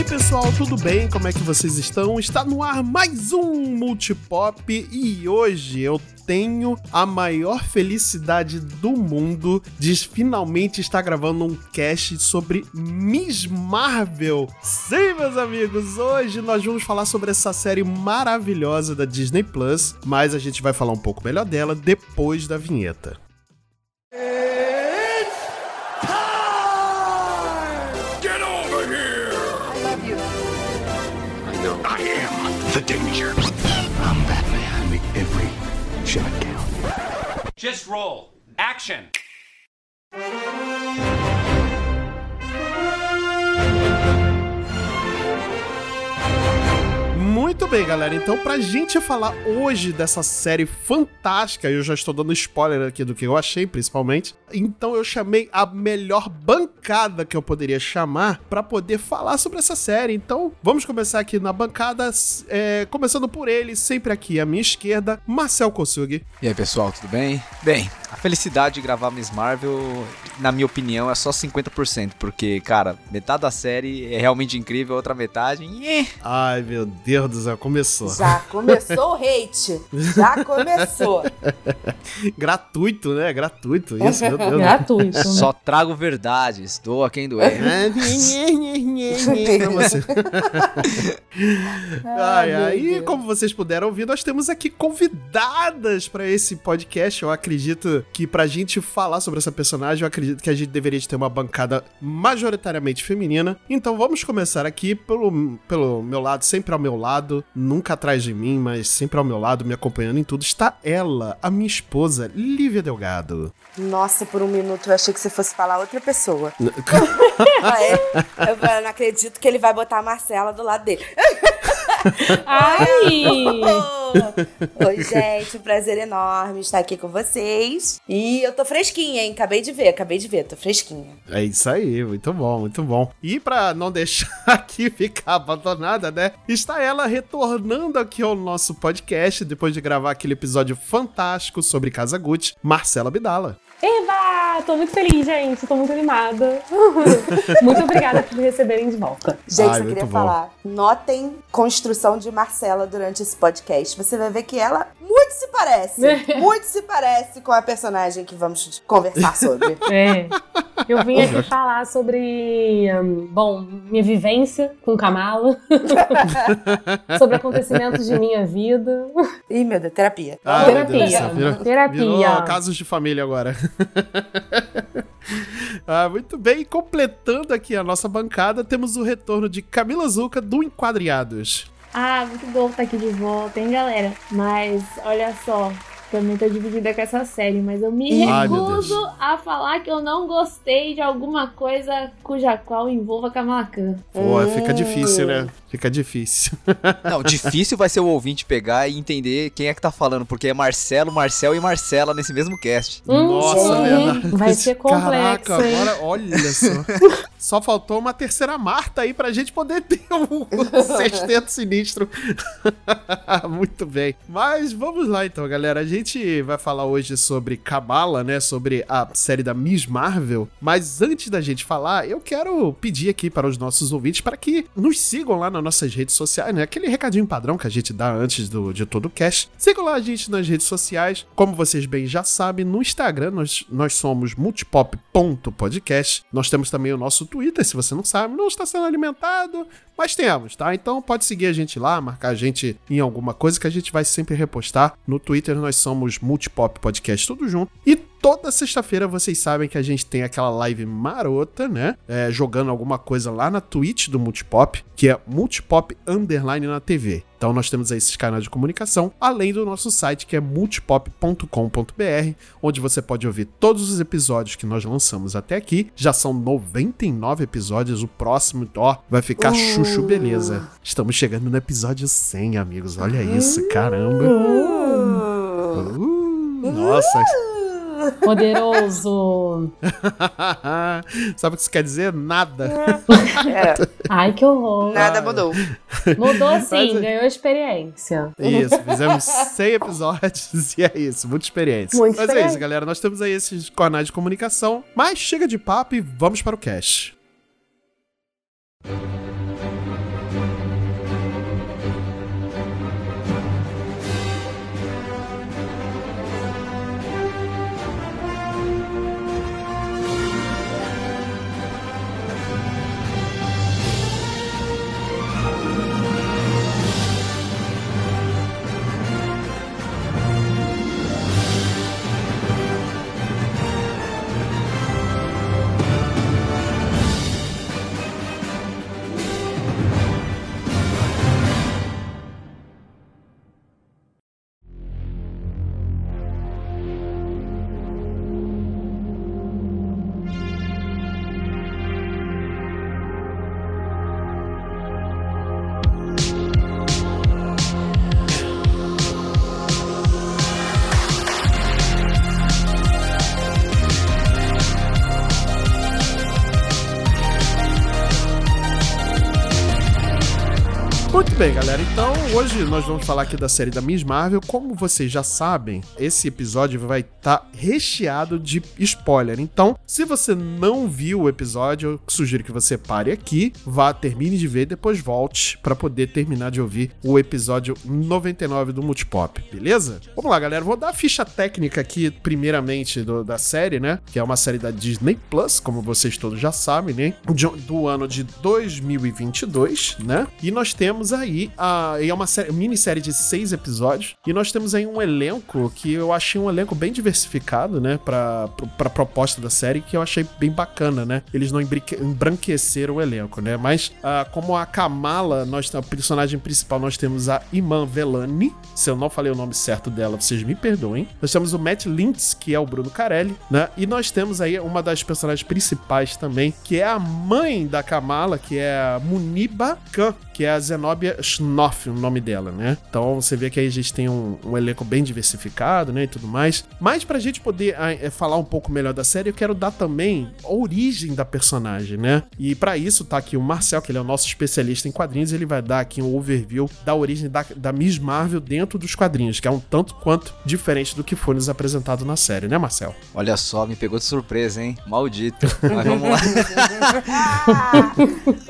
aí, pessoal, tudo bem? Como é que vocês estão? Está no ar mais um Multipop e hoje eu tenho a maior felicidade do mundo de finalmente estar gravando um cast sobre Miss Marvel. Sim, meus amigos, hoje nós vamos falar sobre essa série maravilhosa da Disney Plus, mas a gente vai falar um pouco melhor dela depois da vinheta. Get Just roll. Action. Muito bem, galera. Então, pra gente falar hoje dessa série fantástica, eu já estou dando spoiler aqui do que eu achei, principalmente. Então, eu chamei a melhor bancada que eu poderia chamar pra poder falar sobre essa série. Então, vamos começar aqui na bancada, é, começando por ele, sempre aqui à minha esquerda, Marcel Kosugi. E aí, pessoal, tudo bem? Bem, a felicidade de gravar Miss Marvel, na minha opinião, é só 50%, porque, cara, metade da série é realmente incrível, a outra metade. Ai, meu Deus do céu, começou. Já começou o hate. Já começou. Gratuito, né? Gratuito isso, meu Deus. Gratuito. né? Só trago verdades, doa quem doer. Ai, ai, e como vocês puderam ouvir, nós temos aqui convidadas pra esse podcast. Eu acredito que pra gente falar sobre essa personagem, eu acredito que a gente deveria ter uma bancada majoritariamente feminina. Então vamos começar aqui pelo, pelo meu lado, sempre ao meu lado, nunca atrás de mim, mas sempre ao meu lado, me acompanhando em tudo, está ela, a minha esposa, Lívia Delgado. Nossa, por um minuto eu achei que você fosse falar outra pessoa. Ah, é? Eu eu não acredito que ele vai botar a Marcela do lado dele. Ai! Oi, gente, um prazer enorme estar aqui com vocês. E eu tô fresquinha, hein? Acabei de ver, acabei de ver, tô fresquinha. É isso aí, muito bom, muito bom. E pra não deixar aqui ficar abandonada, né? Está ela retornando aqui ao nosso podcast depois de gravar aquele episódio fantástico sobre Casa Gucci, Marcela Bidala. Eba! Tô muito feliz, gente. Tô muito animada. muito obrigada por me receberem de volta. Gente, Ai, eu queria bom. falar. Notem construção de Marcela durante esse podcast. Você vai ver que ela muito se parece. muito se parece com a personagem que vamos conversar sobre. É. Eu vim aqui falar sobre, hum, bom, minha vivência com Kamala. sobre acontecimentos de minha vida. Ih, meu Deus, terapia. Ah, meu Deus Terapia. virou, Terapia. virou casos de família agora. ah, muito bem, completando aqui a nossa bancada, temos o retorno de Camila Zuca do Enquadriados. Ah, muito bom estar aqui de volta, hein, galera? Mas olha só, também tô dividida com essa série, mas eu me Ai, recuso a falar que eu não gostei de alguma coisa cuja qual envolva Kamala Khan. Pô, Hum. fica difícil, né? Fica difícil. Não, difícil vai ser o ouvinte pegar e entender quem é que tá falando, porque é Marcelo, Marcel e Marcela nesse mesmo cast. Nossa, Hum, verdade. vai ser complexo, Caraca, hein? agora olha só. Só faltou uma terceira Marta aí pra gente poder ter um sexteto sinistro. Muito bem. Mas vamos lá então, galera. A gente vai falar hoje sobre Kabbalah, né? Sobre a série da Miss Marvel. Mas antes da gente falar, eu quero pedir aqui para os nossos ouvintes para que nos sigam lá nas nossas redes sociais, né? Aquele recadinho padrão que a gente dá antes do, de todo o cast. Sigam lá a gente nas redes sociais. Como vocês bem já sabem, no Instagram nós, nós somos multipop.podcast. Nós temos também o nosso Twitter, se você não sabe, não está sendo alimentado, mas temos, tá? Então pode seguir a gente lá, marcar a gente em alguma coisa que a gente vai sempre repostar. No Twitter nós somos Multipop Podcast tudo junto. E toda sexta-feira vocês sabem que a gente tem aquela live marota, né? É, jogando alguma coisa lá na Twitch do Multipop, que é Multipop Underline na TV. Então nós temos aí esses canais de comunicação, além do nosso site que é multipop.com.br, onde você pode ouvir todos os episódios que nós lançamos até aqui. Já são 99 episódios, o próximo, ó, vai ficar chuchu beleza. Estamos chegando no episódio 100, amigos. Olha isso, caramba. Uh, nossa. Poderoso. Sabe o que isso quer dizer? Nada. É, Ai, que horror. nada mudou. Mudou sim, Mas- ganhou experiência. Isso, fizemos 100 episódios e é isso, muita experiência. Muita Mas é experiência. isso, galera. Nós temos aí esses canais de comunicação. Mas chega de papo e vamos para o cast. Hoje nós vamos falar aqui da série da Miss Marvel. Como vocês já sabem, esse episódio vai estar tá recheado de spoiler. Então, se você não viu o episódio, eu sugiro que você pare aqui, vá, termine de ver, depois volte para poder terminar de ouvir o episódio 99 do Multipop, beleza? Vamos lá, galera. Vou dar a ficha técnica aqui, primeiramente, do, da série, né? Que é uma série da Disney Plus, como vocês todos já sabem, né? do ano de 2022, né? E nós temos aí a, é uma série, minissérie de seis episódios e nós temos aí um elenco que eu achei um elenco bem diversificado, né? Pra, pra proposta da série que eu achei bem bacana, né? Eles não embranqueceram o elenco, né? Mas uh, como a Kamala, nós, a personagem principal, nós temos a Iman Velani. Se eu não falei o nome certo dela, vocês me perdoem. Nós temos o Matt Lintz, que é o Bruno Carelli, né? E nós temos aí uma das personagens principais também, que é a mãe da Kamala, que é a Muniba Khan, que é a Zenobia Schnoff, o nome dela, né? Então você vê que aí a gente tem um, um elenco bem diversificado, né? E tudo mais. Mas pra gente poder é, falar um pouco melhor da série, eu quero dar também a origem da personagem, né? E para isso tá aqui o Marcel, que ele é o nosso especialista em quadrinhos, ele vai dar aqui um overview da origem da, da Miss Marvel dentro dos quadrinhos, que é um tanto quanto diferente do que foi nos apresentado na série, né, Marcel? Olha só, me pegou de surpresa, hein? Maldito. Mas vamos lá.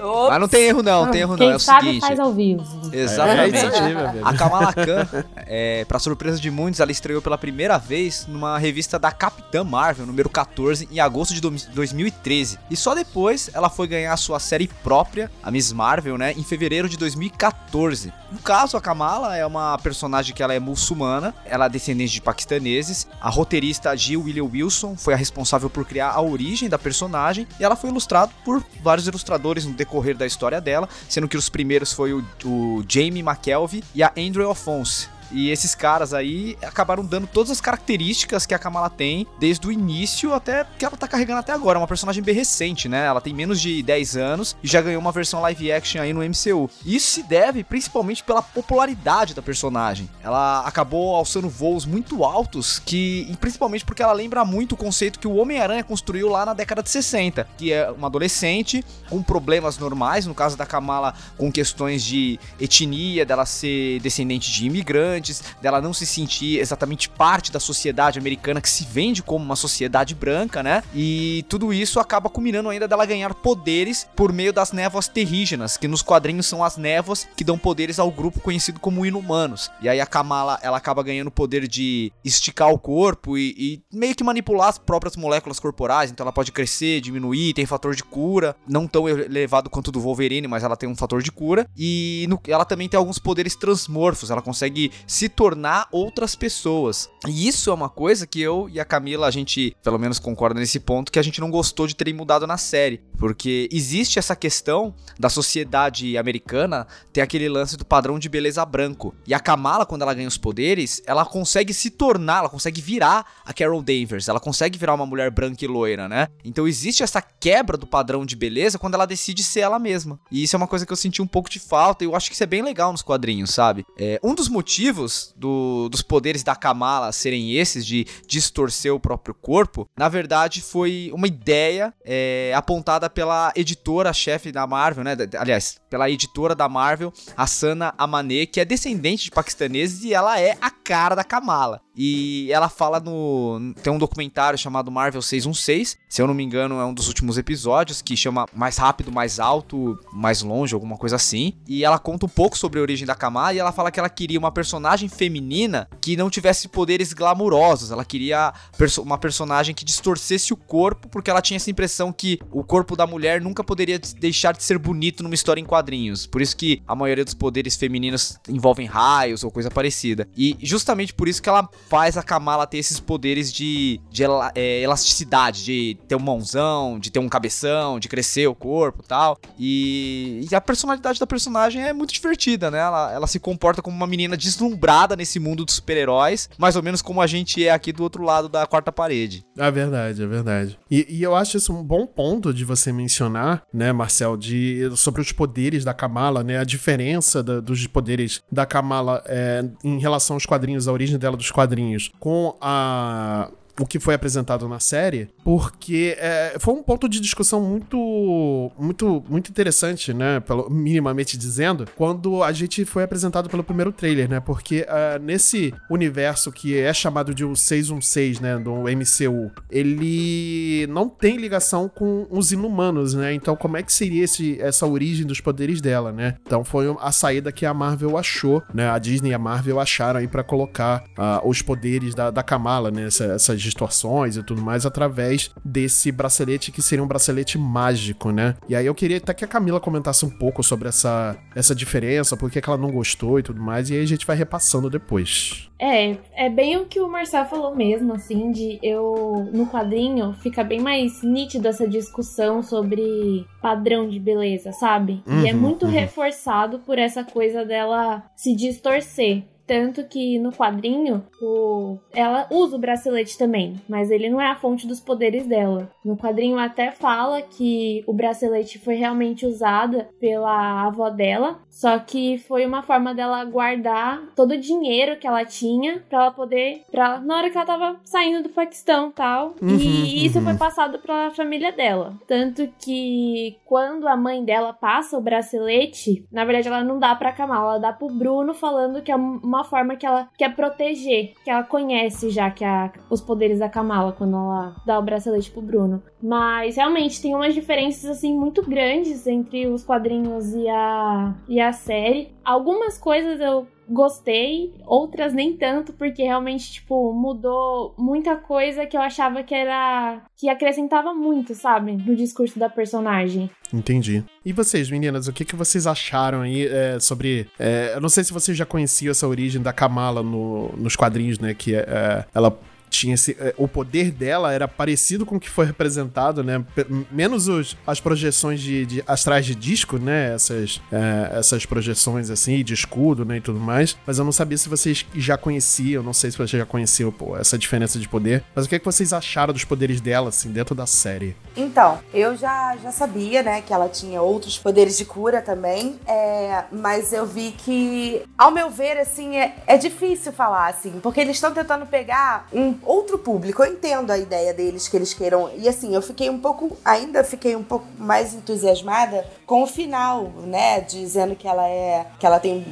Mas não tem erro não, não tem erro Quem não. É o sabe faz ao vivo. Exatamente. É amigo. A Kamala Khan, é, pra surpresa de muitos, ela estreou pela primeira vez numa revista da Capitã Marvel, número 14, em agosto de 2013. E só depois ela foi ganhar a sua série própria, a Miss Marvel, né, em fevereiro de 2014. No caso, a Kamala é uma personagem que ela é muçulmana, ela é descendente de paquistaneses. A roteirista Jill William Wilson foi a responsável por criar a origem da personagem e ela foi ilustrada por vários ilustradores no decorrer da história dela, sendo que os primeiros foi o, o Jamie McKelvey e a Andrew Alphonse. E esses caras aí acabaram dando todas as características que a Kamala tem desde o início até que ela tá carregando até agora. É uma personagem bem recente, né? Ela tem menos de 10 anos e já ganhou uma versão live action aí no MCU. Isso se deve principalmente pela popularidade da personagem. Ela acabou alçando voos muito altos que, principalmente porque ela lembra muito o conceito que o Homem-Aranha construiu lá na década de 60, que é uma adolescente com problemas normais, no caso da Kamala com questões de etnia, dela ser descendente de imigrantes, dela não se sentir exatamente parte da sociedade americana que se vende como uma sociedade branca, né? E tudo isso acaba culminando ainda dela ganhar poderes por meio das névoas terrígenas, que nos quadrinhos são as névoas que dão poderes ao grupo conhecido como Inumanos. E aí a Kamala, ela acaba ganhando o poder de esticar o corpo e, e meio que manipular as próprias moléculas corporais, então ela pode crescer, diminuir, tem fator de cura, não tão elevado quanto do Wolverine, mas ela tem um fator de cura. E no, ela também tem alguns poderes transmorfos, ela consegue se tornar outras pessoas. E isso é uma coisa que eu e a Camila, a gente pelo menos concorda nesse ponto, que a gente não gostou de terem mudado na série. Porque existe essa questão da sociedade americana ter aquele lance do padrão de beleza branco. E a Kamala, quando ela ganha os poderes, ela consegue se tornar, ela consegue virar a Carol Danvers. Ela consegue virar uma mulher branca e loira, né? Então existe essa quebra do padrão de beleza quando ela decide ser ela mesma. E isso é uma coisa que eu senti um pouco de falta e eu acho que isso é bem legal nos quadrinhos, sabe? É, um dos motivos do, dos poderes da Kamala serem esses, de distorcer o próprio corpo, na verdade foi uma ideia é, apontada pela editora-chefe da Marvel, né? Aliás, pela editora da Marvel, a Sana Amane, que é descendente de paquistaneses e ela é a cara da Kamala. E ela fala no. Tem um documentário chamado Marvel 616, se eu não me engano, é um dos últimos episódios, que chama Mais Rápido, Mais Alto, Mais Longe, alguma coisa assim. E ela conta um pouco sobre a origem da Kamala e ela fala que ela queria uma personagem feminina que não tivesse poderes glamurosos. Ela queria uma personagem que distorcesse o corpo, porque ela tinha essa impressão que o corpo da mulher nunca poderia deixar de ser bonito numa história em quadrinhos. Por isso que a maioria dos poderes femininos envolvem raios ou coisa parecida. E justamente por isso que ela faz a Kamala ter esses poderes de, de é, elasticidade, de ter um mãozão, de ter um cabeção, de crescer o corpo tal. e E a personalidade da personagem é muito divertida, né? Ela, ela se comporta como uma menina deslumbrada nesse mundo dos super-heróis, mais ou menos como a gente é aqui do outro lado da quarta parede. É verdade, é verdade. E, e eu acho isso um bom ponto de você mencionar, né, Marcel, de, sobre os poderes da Kamala, né? A diferença da, dos poderes da Kamala é, em relação aos quadrinhos, a origem dela dos quadrinhos, com a o que foi apresentado na série, porque é, foi um ponto de discussão muito, muito, muito interessante, né? Pelo, minimamente dizendo, quando a gente foi apresentado pelo primeiro trailer, né? Porque uh, nesse universo que é chamado de o 616, né? Do MCU, ele não tem ligação com os inumanos, né? Então, como é que seria esse, essa origem dos poderes dela, né? Então, foi a saída que a Marvel achou, né? A Disney e a Marvel acharam aí para colocar uh, os poderes da, da Kamala, né? Essa, essas distorções e tudo mais, através desse bracelete que seria um bracelete mágico, né? E aí eu queria até que a Camila comentasse um pouco sobre essa, essa diferença, por que ela não gostou e tudo mais, e aí a gente vai repassando depois. É, é bem o que o Marcel falou mesmo, assim, de eu. No quadrinho fica bem mais nítido essa discussão sobre padrão de beleza, sabe? Uhum, e é uhum, muito uhum. reforçado por essa coisa dela se distorcer. Tanto que no quadrinho, o... ela usa o bracelete também, mas ele não é a fonte dos poderes dela. No quadrinho até fala que o bracelete foi realmente usado pela avó dela, só que foi uma forma dela guardar todo o dinheiro que ela tinha para ela poder, pra, na hora que ela tava saindo do Paquistão tal. Uhum, e isso uhum. foi passado pra família dela. Tanto que quando a mãe dela passa o bracelete, na verdade ela não dá pra Kamala, ela dá pro Bruno falando que é uma uma forma que ela quer proteger, que ela conhece já que a, os poderes da Kamala quando ela dá o bracelete pro Bruno. Mas realmente tem umas diferenças assim muito grandes entre os quadrinhos e a, e a série. Algumas coisas eu gostei, outras nem tanto, porque realmente, tipo, mudou muita coisa que eu achava que era. que acrescentava muito, sabe? No discurso da personagem. Entendi. E vocês, meninas, o que, que vocês acharam aí é, sobre. É, eu não sei se vocês já conheciam essa origem da Kamala no, nos quadrinhos, né? Que é, ela tinha esse, é, o poder dela era parecido com o que foi representado, né? Menos os, as projeções de, de astrais de disco, né? Essas, é, essas projeções assim, de escudo, né? E tudo mais. Mas eu não sabia se vocês já conheciam, não sei se vocês já conheciam pô, essa diferença de poder. Mas o que, é que vocês acharam dos poderes dela, assim, dentro da série? Então, eu já, já sabia, né, que ela tinha outros poderes de cura também. É, mas eu vi que, ao meu ver, assim, é, é difícil falar, assim, porque eles estão tentando pegar um outro público. Eu entendo a ideia deles que eles queiram. E assim, eu fiquei um pouco, ainda fiquei um pouco mais entusiasmada com o final, né? Dizendo que ela é. que ela tem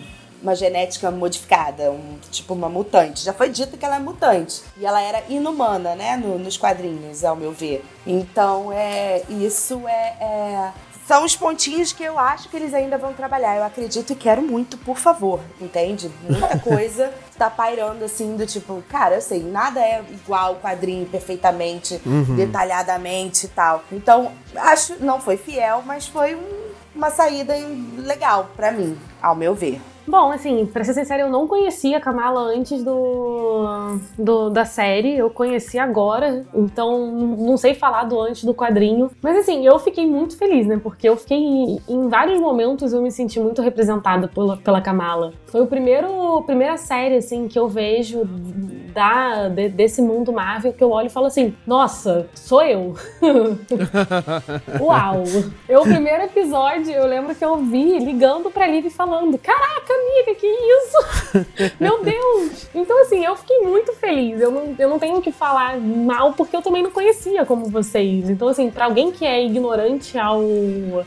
uma genética modificada, um, tipo uma mutante. Já foi dito que ela é mutante. E ela era inumana, né? No, nos quadrinhos, ao meu ver. Então, é, isso é, é são os pontinhos que eu acho que eles ainda vão trabalhar. Eu acredito e quero muito, por favor, entende? Muita coisa tá pairando assim, do tipo, cara, eu sei, nada é igual o quadrinho perfeitamente, uhum. detalhadamente e tal. Então, acho, não foi fiel, mas foi um, uma saída legal para mim, ao meu ver. Bom, assim, pra ser sincera, eu não conhecia a Kamala antes do, do, da série. Eu conheci agora, então não sei falar do antes do quadrinho. Mas assim, eu fiquei muito feliz, né? Porque eu fiquei. Em, vários momentos eu me senti muito representada pela, pela Kamala. Foi o primeiro primeira série, assim, que eu vejo da, de, desse mundo Marvel que eu olho e falo assim: nossa, sou eu. Uau! Eu, o primeiro episódio, eu lembro que eu vi ligando pra Liv falando: caraca, amiga, que isso? Meu Deus! Então, assim, eu fiquei muito feliz. Eu não, eu não tenho que falar mal porque eu também não conhecia como vocês. Então, assim, pra alguém que é ignorante ao,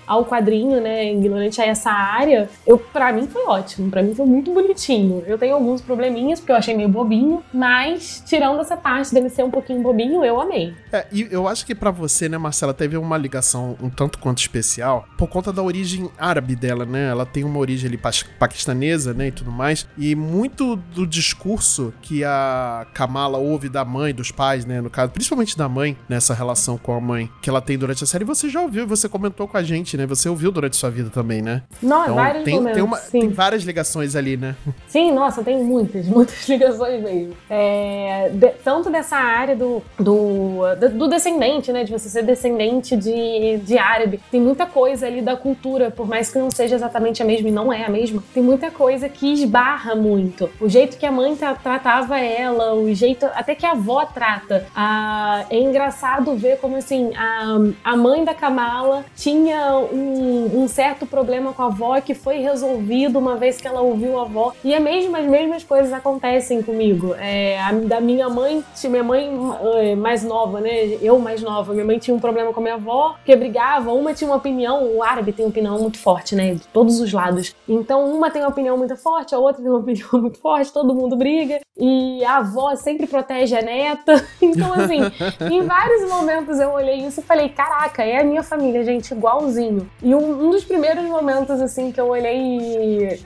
ao quadrinho, né, ignorante a essa área, eu, pra mim foi ótimo. Pra mim foi muito bonitinho. Eu tenho alguns probleminhas porque eu achei meio bobinho, mas tirando essa parte dele ser um pouquinho bobinho, eu amei. É, e eu acho que para você, né, Marcela, teve uma ligação um tanto quanto especial por conta da origem árabe dela, né? Ela tem uma origem ali paquistanesa né, e tudo mais. E muito do discurso que a Kamala ouve da mãe, dos pais, né, no caso, principalmente da mãe, nessa relação com a mãe que ela tem durante a série, você já ouviu, você comentou com a gente, né? Você ouviu durante sua vida também, né? Não, então, vários tem, momentos, tem, uma, tem várias ligações ali, né? Sim, nossa, tem muitas, muitas ligações mesmo. É, de, tanto dessa área do, do, do descendente, né? De você ser descendente de, de árabe. Tem muita coisa ali da cultura, por mais que não seja exatamente a mesma e não é a mesma, tem muita muita coisa que esbarra muito. O jeito que a mãe tra tratava ela, o jeito até que a avó trata. Ah, é engraçado ver como assim a, a mãe da Kamala tinha um, um certo problema com a avó que foi resolvido uma vez que ela ouviu a avó. E é mesmo, as mesmas coisas acontecem comigo. É, a, da minha mãe, minha mãe é, mais nova, né? Eu mais nova, minha mãe tinha um problema com a minha avó, que brigava, uma tinha uma opinião, o árabe tem uma opinião muito forte, né? De todos os lados. Então, uma tem uma opinião muito forte, a outra tem uma opinião muito forte, todo mundo briga, e a avó sempre protege a neta. Então, assim, em vários momentos eu olhei isso e falei: caraca, é a minha família, gente, igualzinho. E um, um dos primeiros momentos, assim, que eu olhei e,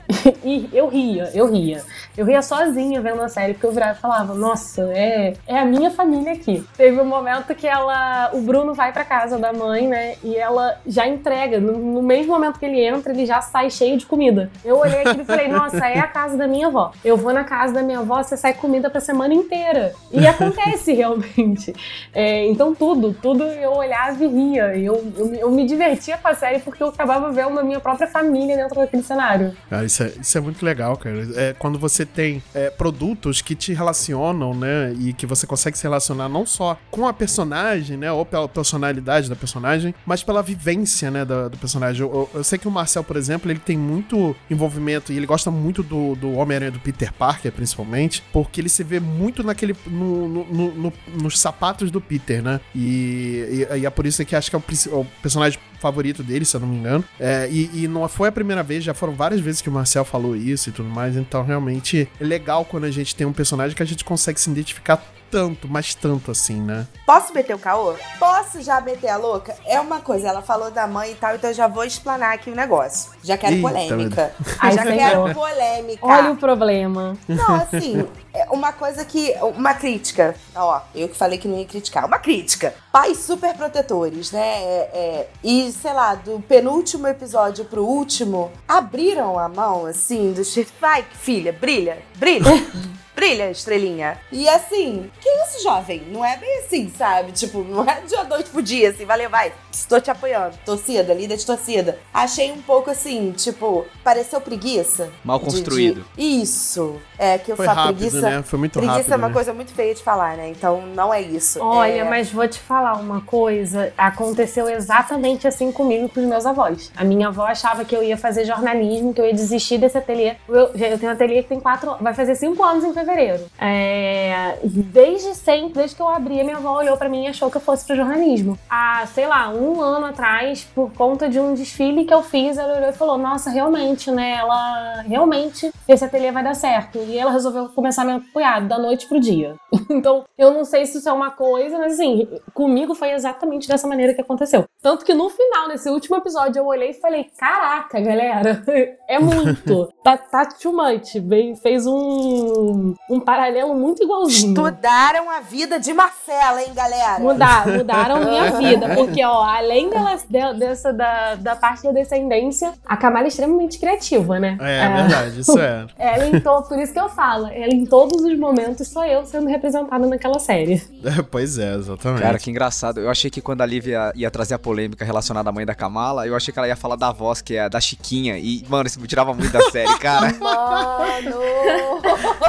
e eu ria, eu ria. Eu ria sozinha vendo a série, porque eu virava e falava, nossa, é, é a minha família aqui. Teve um momento que ela. O Bruno vai pra casa da mãe, né? E ela já entrega. No, no mesmo momento que ele entra, ele já sai cheio de comida. Eu olhei aquilo e falei, nossa, é a casa da minha avó. Eu vou na casa da minha avó, você sai comida pra semana inteira. E acontece realmente. É, então tudo, tudo eu olhava e ria. Eu, eu, eu, me divertia com a série porque eu acabava vendo a minha própria família dentro daquele cenário. Ah, isso, é, isso é muito legal, cara. É quando você tem é, produtos que te relacionam, né? E que você consegue se relacionar não só com a personagem, né? Ou pela personalidade da personagem, mas pela vivência, né? Do, do personagem. Eu, eu, eu, sei que o Marcel, por exemplo, ele tem muito envolvimento e ele gosta muito do, do Homem-Aranha do Peter Parker, principalmente, porque ele se vê muito naquele. No, no, no, nos sapatos do Peter, né? E, e, e, é por isso que acho que é o, o personagem favorito dele, se eu não me engano. É, e, e, não foi a primeira vez, já foram várias vezes que o Marcel falou isso e tudo mais. Então, realmente é legal quando a gente tem um personagem que a gente consegue se identificar tanto, mas tanto assim, né? Posso meter o caô? Posso já meter a louca? É uma coisa, ela falou da mãe e tal, então eu já vou explanar aqui o negócio. Já quero Eita, polêmica. Ai, já senhor. quero polêmica. Olha o problema. Não, assim, é uma coisa que. Uma crítica. Ó, eu que falei que não ia criticar. Uma crítica. Pais super protetores, né? É, é, e, sei lá, do penúltimo episódio pro último, abriram a mão, assim, do tipo, vai, filha, brilha, brilha. brilha, estrelinha. E assim, que isso, jovem? Não é bem assim, sabe? Tipo, não é de uma noite pro dia, assim, valeu, vai, estou te apoiando. Torcida, líder de torcida. Achei um pouco assim, tipo, pareceu preguiça. Mal construído. De, de... Isso. É, que eu falo rápido, preguiça. Né? Foi muito preguiça rápido. é uma né? coisa muito feia de falar, né? Então não é isso. Olha, é... mas vou te falar uma coisa. Aconteceu exatamente assim comigo com os meus avós. A minha avó achava que eu ia fazer jornalismo, que eu ia desistir desse ateliê. Eu, eu tenho um ateliê que tem quatro. Vai fazer cinco anos em fevereiro. É, desde sempre, desde que eu abri, a minha avó olhou para mim e achou que eu fosse pro jornalismo. Há, sei lá, um ano atrás, por conta de um desfile que eu fiz, ela olhou e falou: Nossa, realmente, né? Ela realmente esse ateliê vai dar certo. E ela resolveu começar a me apoiar da noite pro dia. então, eu não sei se isso é uma coisa, mas assim, comigo foi exatamente dessa maneira que aconteceu. Tanto que no final, nesse último episódio, eu olhei e falei: Caraca, galera, é muito. tá, tá too much. Fez um, um paralelo muito igualzinho. Estudaram a vida de Marcela, hein, galera? Mudar, mudaram minha vida. Porque, ó, além dela, dessa, da, da parte da descendência, a Kamala é extremamente criativa, né? É, é verdade, isso é. Ela em to, por isso que eu falo, ela em todos os momentos sou eu sendo representada naquela série. É, pois é, exatamente. Cara, que engraçado. Eu achei que quando a Lívia ia trazer a polêmica relacionada à mãe da Kamala, eu achei que ela ia falar da voz, que é da Chiquinha. E, mano, isso me tirava muito da série, cara. Mano!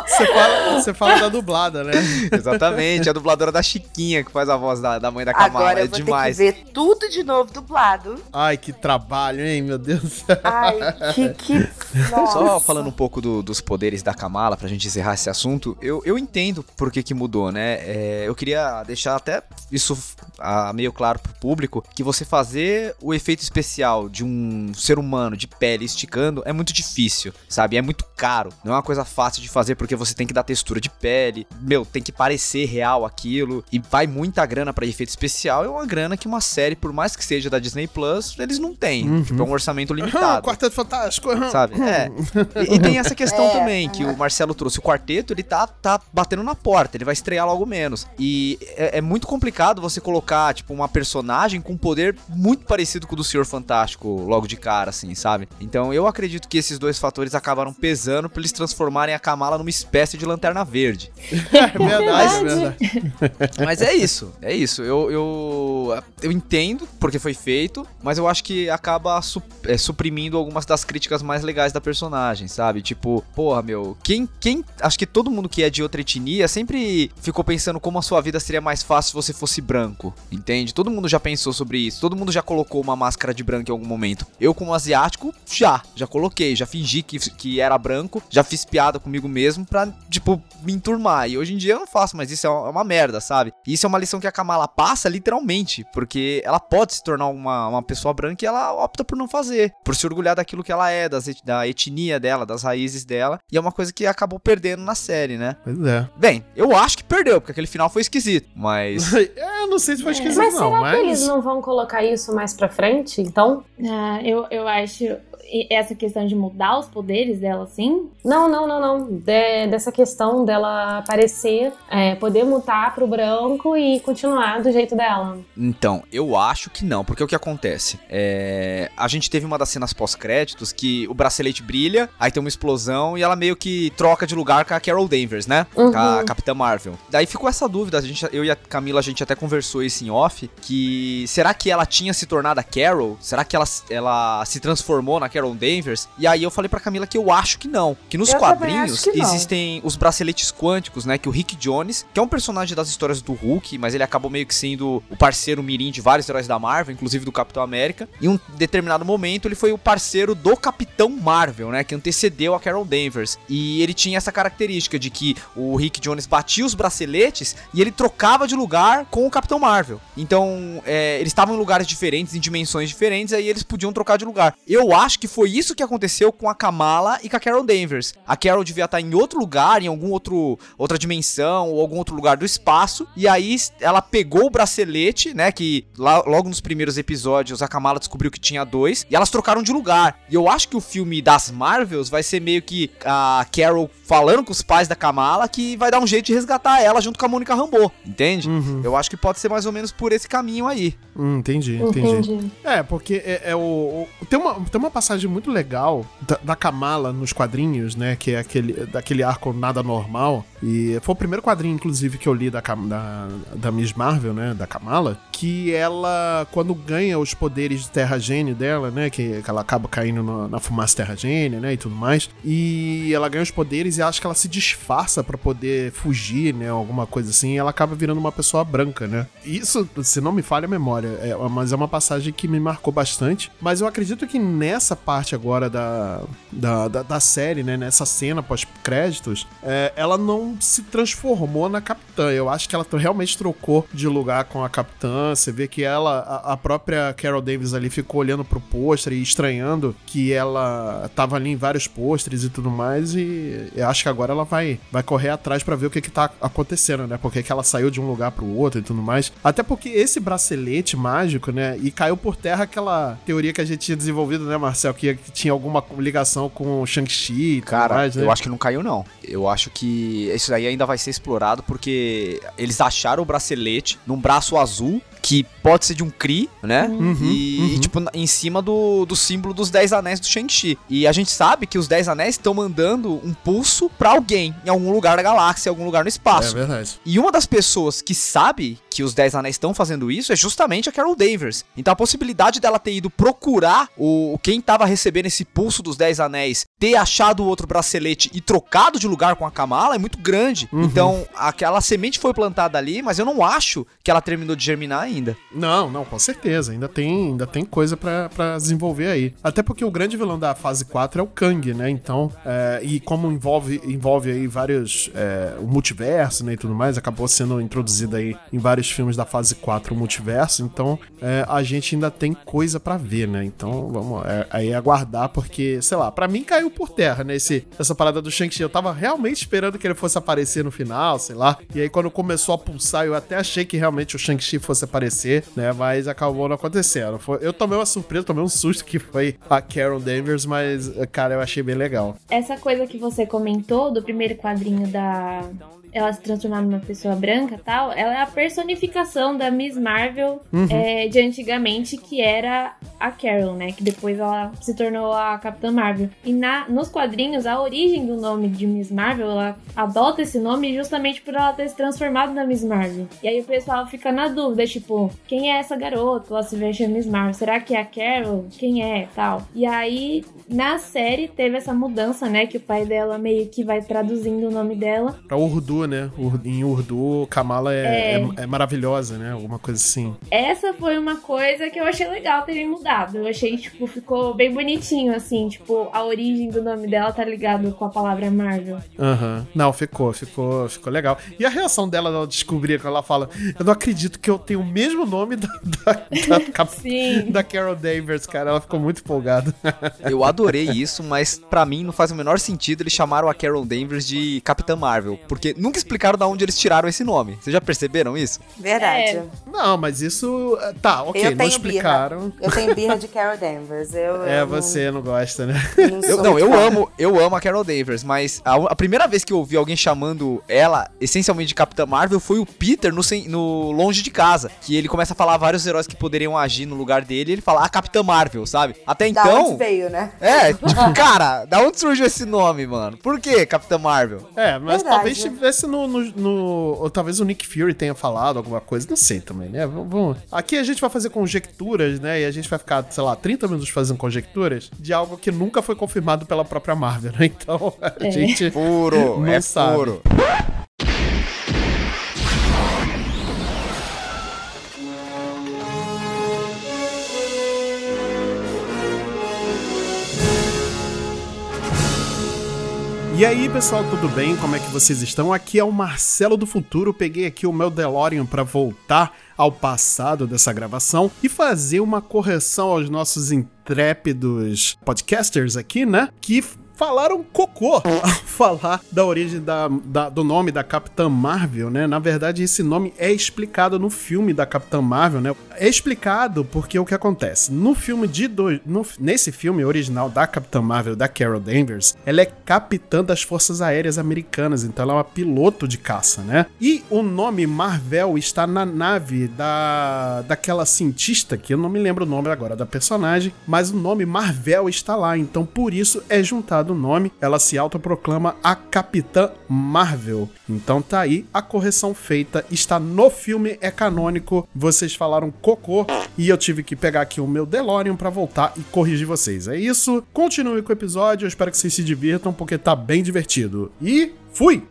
Você fala, você fala da dublada, né? Exatamente, a dubladora da Chiquinha que faz a voz da, da mãe da Kamala. Agora é eu vou demais. ter que ver tudo de novo dublado. Ai, que trabalho, hein, meu Deus. Ai, que. que... Só falando um pouco do, dos poderes da Kamala, pra gente encerrar esse assunto, eu, eu entendo por que, que mudou, né? É, eu queria deixar até isso ah, meio claro pro público, que você fazer o efeito especial de um ser humano de pele esticando é muito difícil, sabe? É muito caro. Não é uma coisa fácil de fazer porque você tem que dar textura de pele, meu, tem que parecer real aquilo, e vai muita grana para efeito especial, é uma grana que uma série, por mais que seja da Disney Plus, eles não têm. Uhum. Tipo, é um orçamento limitado. Quarteto Fantástico. Sabe? É. E, e tem essa questão é, também, que o Marcelo trouxe. O quarteto, ele tá, tá batendo na porta, ele vai estrear logo menos. E é, é muito complicado você colocar, tipo, uma personagem com um poder muito parecido com o do Senhor Fantástico logo de cara, assim, sabe? Então eu acredito que esses dois fatores acabaram pesando pra eles transformarem a Kamala numa espécie de Lanterna Verde. É verdade, é verdade. Mas é isso, é isso. Eu, eu, eu entendo porque foi feito, mas eu acho que acaba su é, suprimindo algumas das críticas mais legais da personagem, sabe? Tipo, porra, meu, quem, quem. Acho que todo mundo que é de outra etnia sempre ficou pensando como a sua vida seria mais fácil se você fosse branco, entende? Todo mundo já pensou sobre isso, todo mundo já colocou uma máscara de branco em algum momento. Eu, como asiático, já, já coloquei, já fingi que, que era branco, já fiz piada comigo mesmo pra, tipo, me enturmar. E hoje em dia eu não faço, mas isso é uma, é merda, sabe? E isso é uma lição que a Kamala passa literalmente, porque ela pode se tornar uma, uma pessoa branca e ela opta por não fazer, por se orgulhar daquilo que ela é, das, et- da etnia dela, das raízes dela. E é uma coisa que acabou perdendo na série, né? Pois é. Bem, eu acho que perdeu, porque aquele final foi esquisito, mas. É, eu não sei se foi esquisito, Mas não, será mas. que eles não vão colocar isso mais pra frente, então? Ah, eu, eu acho essa questão de mudar os poderes dela, assim. Não, não, não, não. De- dessa questão dela aparecer, é, poder mutar pro branco e continuar do jeito dela. Então, eu acho que não, porque o que acontece? É, a gente teve uma das cenas pós-créditos que o bracelete brilha, aí tem uma explosão e ela meio que troca de lugar com a Carol Danvers, né? Uhum. Com a Capitã Marvel. Daí ficou essa dúvida, a gente, eu e a Camila, a gente até conversou isso em off, que será que ela tinha se tornado a Carol? Será que ela, ela se transformou na Carol Danvers? E aí eu falei pra Camila que eu acho que não, que nos Eu quadrinhos que existem os braceletes quânticos, né? Que o Rick Jones, que é um personagem das histórias do Hulk, mas ele acabou meio que sendo o parceiro mirim de vários heróis da Marvel, inclusive do Capitão América. Em um determinado momento, ele foi o parceiro do Capitão Marvel, né? Que antecedeu a Carol Danvers. E ele tinha essa característica de que o Rick Jones batia os braceletes e ele trocava de lugar com o Capitão Marvel. Então, é, eles estavam em lugares diferentes, em dimensões diferentes, aí eles podiam trocar de lugar. Eu acho que foi isso que aconteceu com a Kamala e com a Carol Danvers. A Carol devia estar em outro lugar, em algum outro outra dimensão ou algum outro lugar do espaço, e aí ela pegou o bracelete, né, que lá, logo nos primeiros episódios a Kamala descobriu que tinha dois, e elas trocaram de lugar. E eu acho que o filme das Marvels vai ser meio que a Carol falando com os pais da Kamala que vai dar um jeito de resgatar ela junto com a Mônica Rambeau, entende? Uhum. Eu acho que pode ser mais ou menos por esse caminho aí. Hum, entendi, entendi. Entendi. É, porque é, é o, o- tem, uma, tem uma passagem muito legal da, da Kamala nos quadrinhos, né? Que é aquele, daquele arco nada normal. E foi o primeiro quadrinho, inclusive, que eu li da, da, da Miss Marvel, né? Da Kamala. Que ela, quando ganha os poderes de Terra Gênio dela, né? Que, que ela acaba caindo na, na fumaça Terra Gênio, né? E tudo mais. E ela ganha os poderes e acho que ela se disfarça pra poder fugir, né? Alguma coisa assim. E ela acaba virando uma pessoa branca, né? Isso, se não me falha a memória, é, mas é uma passagem que me marcou bastante. Mas eu acredito que nessa parte agora da, da, da, da série, né? Nessa cena pós-créditos, é, ela não se transformou na capitã. Eu acho que ela realmente trocou de lugar com a capitã. Você vê que ela, a, a própria Carol Davis ali, ficou olhando pro pôster e estranhando que ela tava ali em vários pôsteres e tudo mais. E eu acho que agora ela vai, vai correr atrás pra ver o que que tá acontecendo, né? Porque que ela saiu de um lugar pro outro e tudo mais. Até porque esse bracelete mágico, né? E caiu por terra aquela teoria que a gente tinha desenvolvido, né, Marcel? Que, que tinha alguma ligação com o Shang-Chi Cara, mais, né? eu acho que não caiu, não. Eu acho que isso aí ainda vai ser explorado porque eles acharam o bracelete num braço azul que pode ser de um Kree, né? Uhum, e, uhum. e, tipo, na- em cima do, do símbolo dos 10 anéis do Shang-Chi. E a gente sabe que os 10 anéis estão mandando um pulso pra alguém em algum lugar da galáxia, em algum lugar no É espaço. verdade. E uma das pessoas que sabe que os 10 anéis estão fazendo isso é justamente a Carol Danvers. Então a possibilidade dela ter ido procurar o quem tava recebendo esse pulso dos 10 anéis, ter achado o outro bracelete e trocado de lugar com a Kamala é muito grande. Uhum. Então aquela semente foi plantada ali, mas eu não acho que ela terminou de germinar ainda. Não, não, com certeza. Ainda tem, ainda tem coisa pra desenvolver aí. Até porque o grande vilão da fase 4 é o Kang, né? Então, é, e como envolve, envolve aí vários. É, o multiverso, né? E tudo mais, acabou sendo introduzido aí em vários filmes da fase 4 o multiverso. Então, é, a gente ainda tem coisa pra ver, né? Então, vamos é, aí aguardar, porque, sei lá, pra mim caiu por terra, né? Esse, essa parada do Shang-Chi. Eu tava realmente esperando que ele fosse aparecer no final, sei lá. E aí, quando começou a pulsar, eu até achei que realmente o Shang-Chi fosse aparecer, né? Mas acabou não acontecendo. Foi- eu tomei uma surpresa, tomei um susto que foi a Carol Danvers, mas, cara, eu achei bem legal. Essa coisa que você comentou do primeiro quadrinho da. Ela se transformar numa pessoa branca e tal, ela é a personificação da Miss Marvel Uhum. é, de antigamente, que era a Carol, né? Que depois ela se tornou a Capitã Marvel. E na, nos quadrinhos, a origem do nome de Miss Marvel, ela adota esse nome justamente por ela ter se transformado na Miss Marvel. E aí o pessoal fica na dúvida, tipo, quem é essa garota? Ela se veste a Miss Marvel. Será que é a Carol? Quem é? Tal. E aí, na série, teve essa mudança, né? Que o pai dela meio que vai traduzindo o nome dela. Pra Urdu, né? Em Urdu, Kamala é, É. é- é maravilhosa, né? Alguma coisa assim. Essa foi uma coisa que eu achei legal terem mudado. Eu achei, tipo, ficou bem bonitinho, assim. Tipo, a origem do nome dela tá ligado com a palavra Marvel. Aham. Não, ficou, ficou, ficou legal. E a reação dela ao descobrir que ela fala: Eu não acredito que eu tenho o mesmo nome da, da, da, Sim. da Carol Danvers, cara. Ela ficou muito empolgada. Eu adorei isso, mas pra mim não faz o menor sentido eles chamaram a Carol Danvers de Capitã Marvel, porque nunca explicaram de onde eles tiraram esse nome. Vocês já perceberam isso? Verdade. É. Não, mas isso. Tá, ok, eu não explicaram. birra. Eu tenho birra de Carol Danvers. Eu, É, eu não- você não gosta, né? Não, Eu, não, eu amo, eu amo a Carol Danvers, mas a, a primeira vez que eu ouvi alguém chamando ela essencialmente de Capitã Marvel foi o Peter no, no Longe de Casa, que ele começa a falar vários heróis que poderiam agir no lugar dele, e ele fala a Capitã Marvel, sabe? Até Da então, onde veio, né? é, tipo, cara, da onde surgiu esse nome, mano? Por que Capitã Marvel? É, mas Verdade. talvez tivesse no, no, no- Ou talvez o Nick Fury tenha falado alguma coisa, não sei também, né? Vamos, Aqui a gente vai fazer conjecturas, né? E a gente vai ficar, sei lá, 30 minutos fazendo conjecturas de algo que nunca foi confirmado pela própria Marvel, né? Então a É. gente. Furo, Não é sabe. furo. E aí, pessoal, tudo bem? Como é que vocês estão? Aqui é o Marcelo do Futuro. Peguei aqui o meu DeLorean para voltar ao passado dessa gravação e fazer uma correção aos nossos intrépidos podcasters aqui, né? Que falaram cocô ao falar da origem da, da- do nome da Capitã Marvel, né? Na verdade, esse nome é explicado no filme da Capitã Marvel, né? É explicado porque o que acontece? No filme de dois, nesse filme original da Capitã Marvel, da Carol Danvers, ela é capitã das Forças Aéreas Americanas, então ela é uma piloto de caça, né? E o nome Marvel está na nave da daquela cientista que eu não me lembro o nome agora da personagem, mas o nome Marvel está lá, então por isso é juntado o nome. Ela se autoproclama a Capitã Marvel. Então tá aí a correção feita, está no filme, é canônico. Vocês falaram cocô e eu tive que pegar aqui o meu DeLorean pra voltar e corrigir vocês. É isso. Continue com o episódio, eu espero que vocês se divirtam porque tá bem divertido. E fui.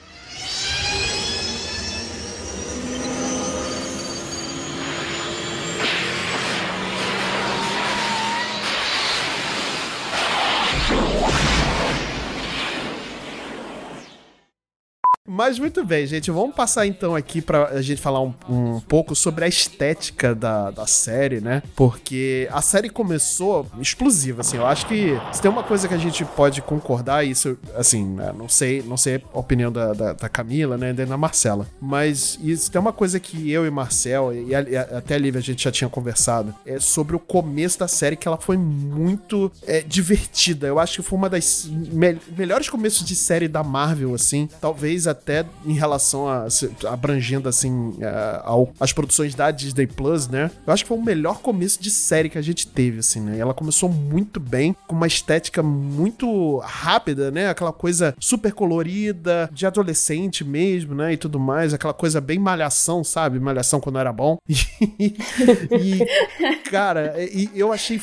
Mas muito bem, gente. Vamos passar então aqui pra gente falar um, um pouco sobre a estética da, da série, né? Porque a série começou explosiva, assim. Eu acho que se tem uma coisa que a gente pode concordar, isso, assim, né, não sei, não sei a opinião da, da, da Camila, né? Da Marcela. Mas isso tem uma coisa que eu e Marcel, e, a- e a- até a Lívia a gente já tinha conversado, é sobre o começo da série, que ela foi muito é, divertida. Eu acho que foi uma das me- melhores começos de série da Marvel, assim. Talvez até em relação a abrangendo, assim, a- ao, as produções da Disney Plus, né? Eu acho que foi o melhor começo de série que a gente teve, assim, né? Ela começou muito bem, com uma estética muito rápida, né? Aquela coisa super colorida, de adolescente mesmo, né? E tudo mais, aquela coisa bem malhação, sabe? Malhação quando era bom. e, cara, e eu achei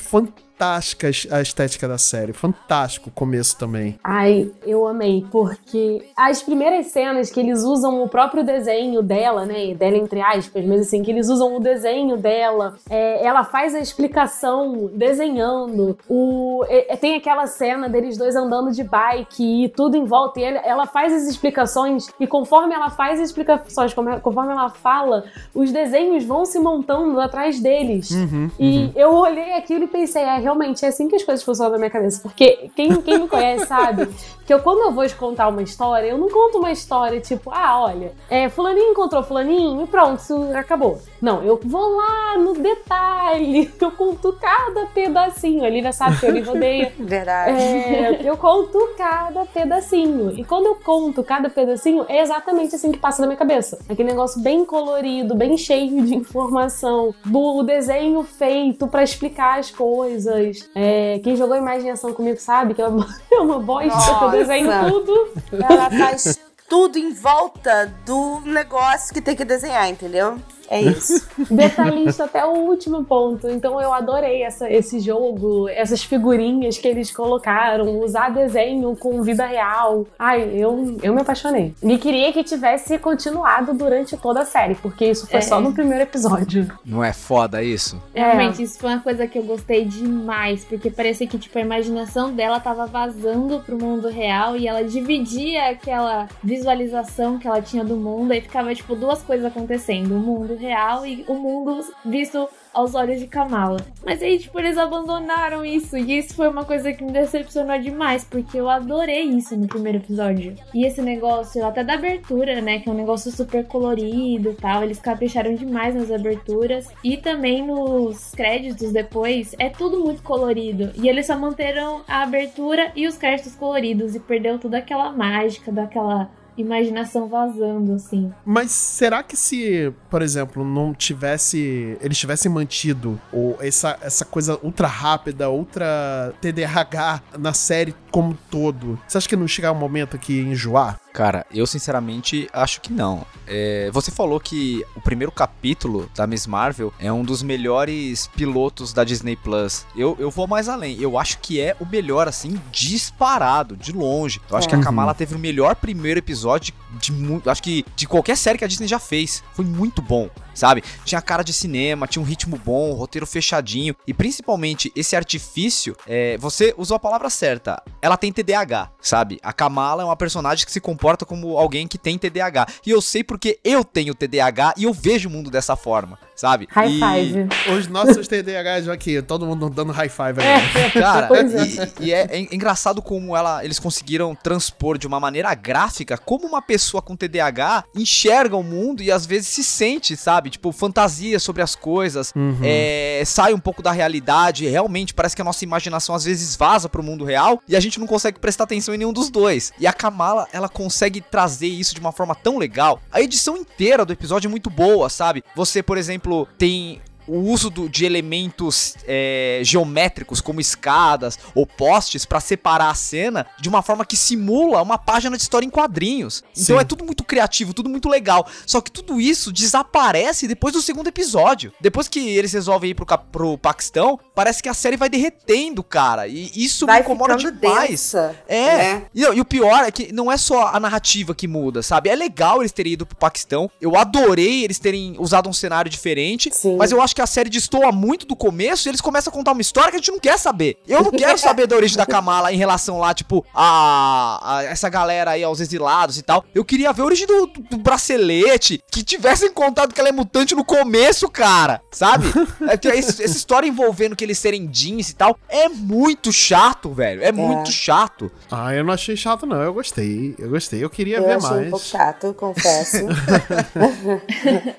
fantástica a estética da série. Fantástico o começo também. Ai, eu amei, porque as primeiras cenas que eles usam o próprio desenho dela, né? Dela entre aspas, mas assim, que eles usam o desenho dela, é, ela faz a explicação desenhando. O, é- é- tem aquela cena deles dois andando de bike e tudo em volta. E ele- ela faz as explicações, e conforme ela faz as explicações, como- conforme ela fala, os desenhos vão se montando atrás deles. Uhum, E eu olhei aquilo e pensei, é realmente é assim que as coisas funcionam na minha cabeça. Porque quem, quem me conhece sabe que eu, quando eu vou contar uma história, eu não conto uma história tipo, ah, olha, é, fulaninho encontrou fulaninho e pronto, isso acabou. Não, eu vou lá no detalhe, eu conto cada pedacinho. A Lívia sabe que eu Lívia odeia. Verdade. É, eu conto cada pedacinho. E quando eu conto cada pedacinho, é exatamente assim que passa na minha cabeça. Aquele negócio bem colorido, bem cheio de informação, do desenho feito para explicar as coisas. É, quem jogou imaginação comigo sabe que é uma, é uma bosta que eu desenho tudo. Ela faz tudo em volta do negócio que tem que desenhar, entendeu? É isso. Detalhista até o último ponto. Então eu adorei essa, esse jogo, essas figurinhas que eles colocaram, usar desenho com vida real. Ai, eu, eu me apaixonei. E queria que tivesse continuado durante toda a série, porque isso foi É. só no primeiro episódio. Não é foda isso? Realmente, isso foi uma coisa que eu gostei demais, porque parecia que, tipo, a imaginação dela tava vazando pro mundo real e ela dividia aquela visualização que ela tinha do mundo e ficava, tipo, duas coisas acontecendo, o mundo real e o mundo visto aos olhos de Kamala. Mas aí, tipo, eles abandonaram isso e isso foi uma coisa que me decepcionou demais, porque eu adorei isso no primeiro episódio. E esse negócio, até da abertura, né, que é um negócio super colorido e tal, eles capricharam demais nas aberturas e também nos créditos depois, é tudo muito colorido. E eles só manteram a abertura e os créditos coloridos e perdeu toda aquela mágica, daquela imaginação vazando, assim. Mas será que se, por exemplo, não tivesse. Eles tivessem mantido ou essa, essa coisa ultra rápida, ultra TDAH na série como todo, você acha que não chegar um momento que enjoar? Cara, eu sinceramente acho que não. É, você falou que o primeiro capítulo da Miss Marvel é um dos melhores pilotos da Disney Plus. Eu, eu vou mais além. Eu acho que é o melhor, assim, disparado, de longe. Eu acho que a Uhum. Kamala teve o melhor primeiro episódio de muito. Acho que de qualquer série que a Disney já fez. Foi muito bom. Sabe? Tinha cara de cinema, tinha um ritmo bom, roteiro fechadinho. E principalmente esse artifício, é, você usou a palavra certa. Ela tem TDAH, sabe? A Kamala é uma personagem que se comporta como alguém que tem TDAH. E eu sei porque eu tenho TDAH e eu vejo o mundo dessa forma, sabe? High E- five. Os nossos TDAHs aqui, todo mundo dando high five aí. Cara, Pois é. e, e é, é engraçado como ela, eles conseguiram transpor de uma maneira gráfica como uma pessoa com TDAH enxerga o mundo e às vezes se sente, sabe? Tipo, fantasia sobre as coisas, é, sai um pouco da realidade. Realmente, parece que a nossa imaginação às vezes vaza pro mundo real e a gente não consegue prestar atenção em nenhum dos dois. E a Kamala, ela consegue trazer isso de uma forma tão legal. A edição inteira do episódio é muito boa, sabe? Você, por exemplo, tem o uso do- de elementos é, geométricos como escadas ou postes pra separar a cena de uma forma que simula uma página de história em quadrinhos. Então Sim. é tudo muito criativo, tudo muito legal. Só que tudo isso desaparece depois do segundo episódio. Depois que eles resolvem ir pro, pro Paquistão, parece que a série vai derretendo, cara. E isso Vai me incomoda demais. densa. É. né? E, e o pior é que não é só a narrativa que muda, sabe? É legal eles terem ido pro Paquistão. Eu adorei eles terem usado um cenário diferente. Sim. Mas eu acho que a série destoa muito do começo e eles começam a contar uma história que a gente não quer saber. Eu não quero saber da origem da Kamala em relação lá, tipo, a, a essa galera aí, aos exilados e tal. Eu queria ver a origem do, do- do bracelete. Que tivessem contado que ela é mutante no começo, cara. Sabe? É que esse- essa história envolvendo que eles serem jeans e tal é muito chato, velho. É, muito chato. Ah, eu não achei chato, não. Eu gostei. Eu gostei. Eu queria Eu ver achei mais. um pouco chato, confesso.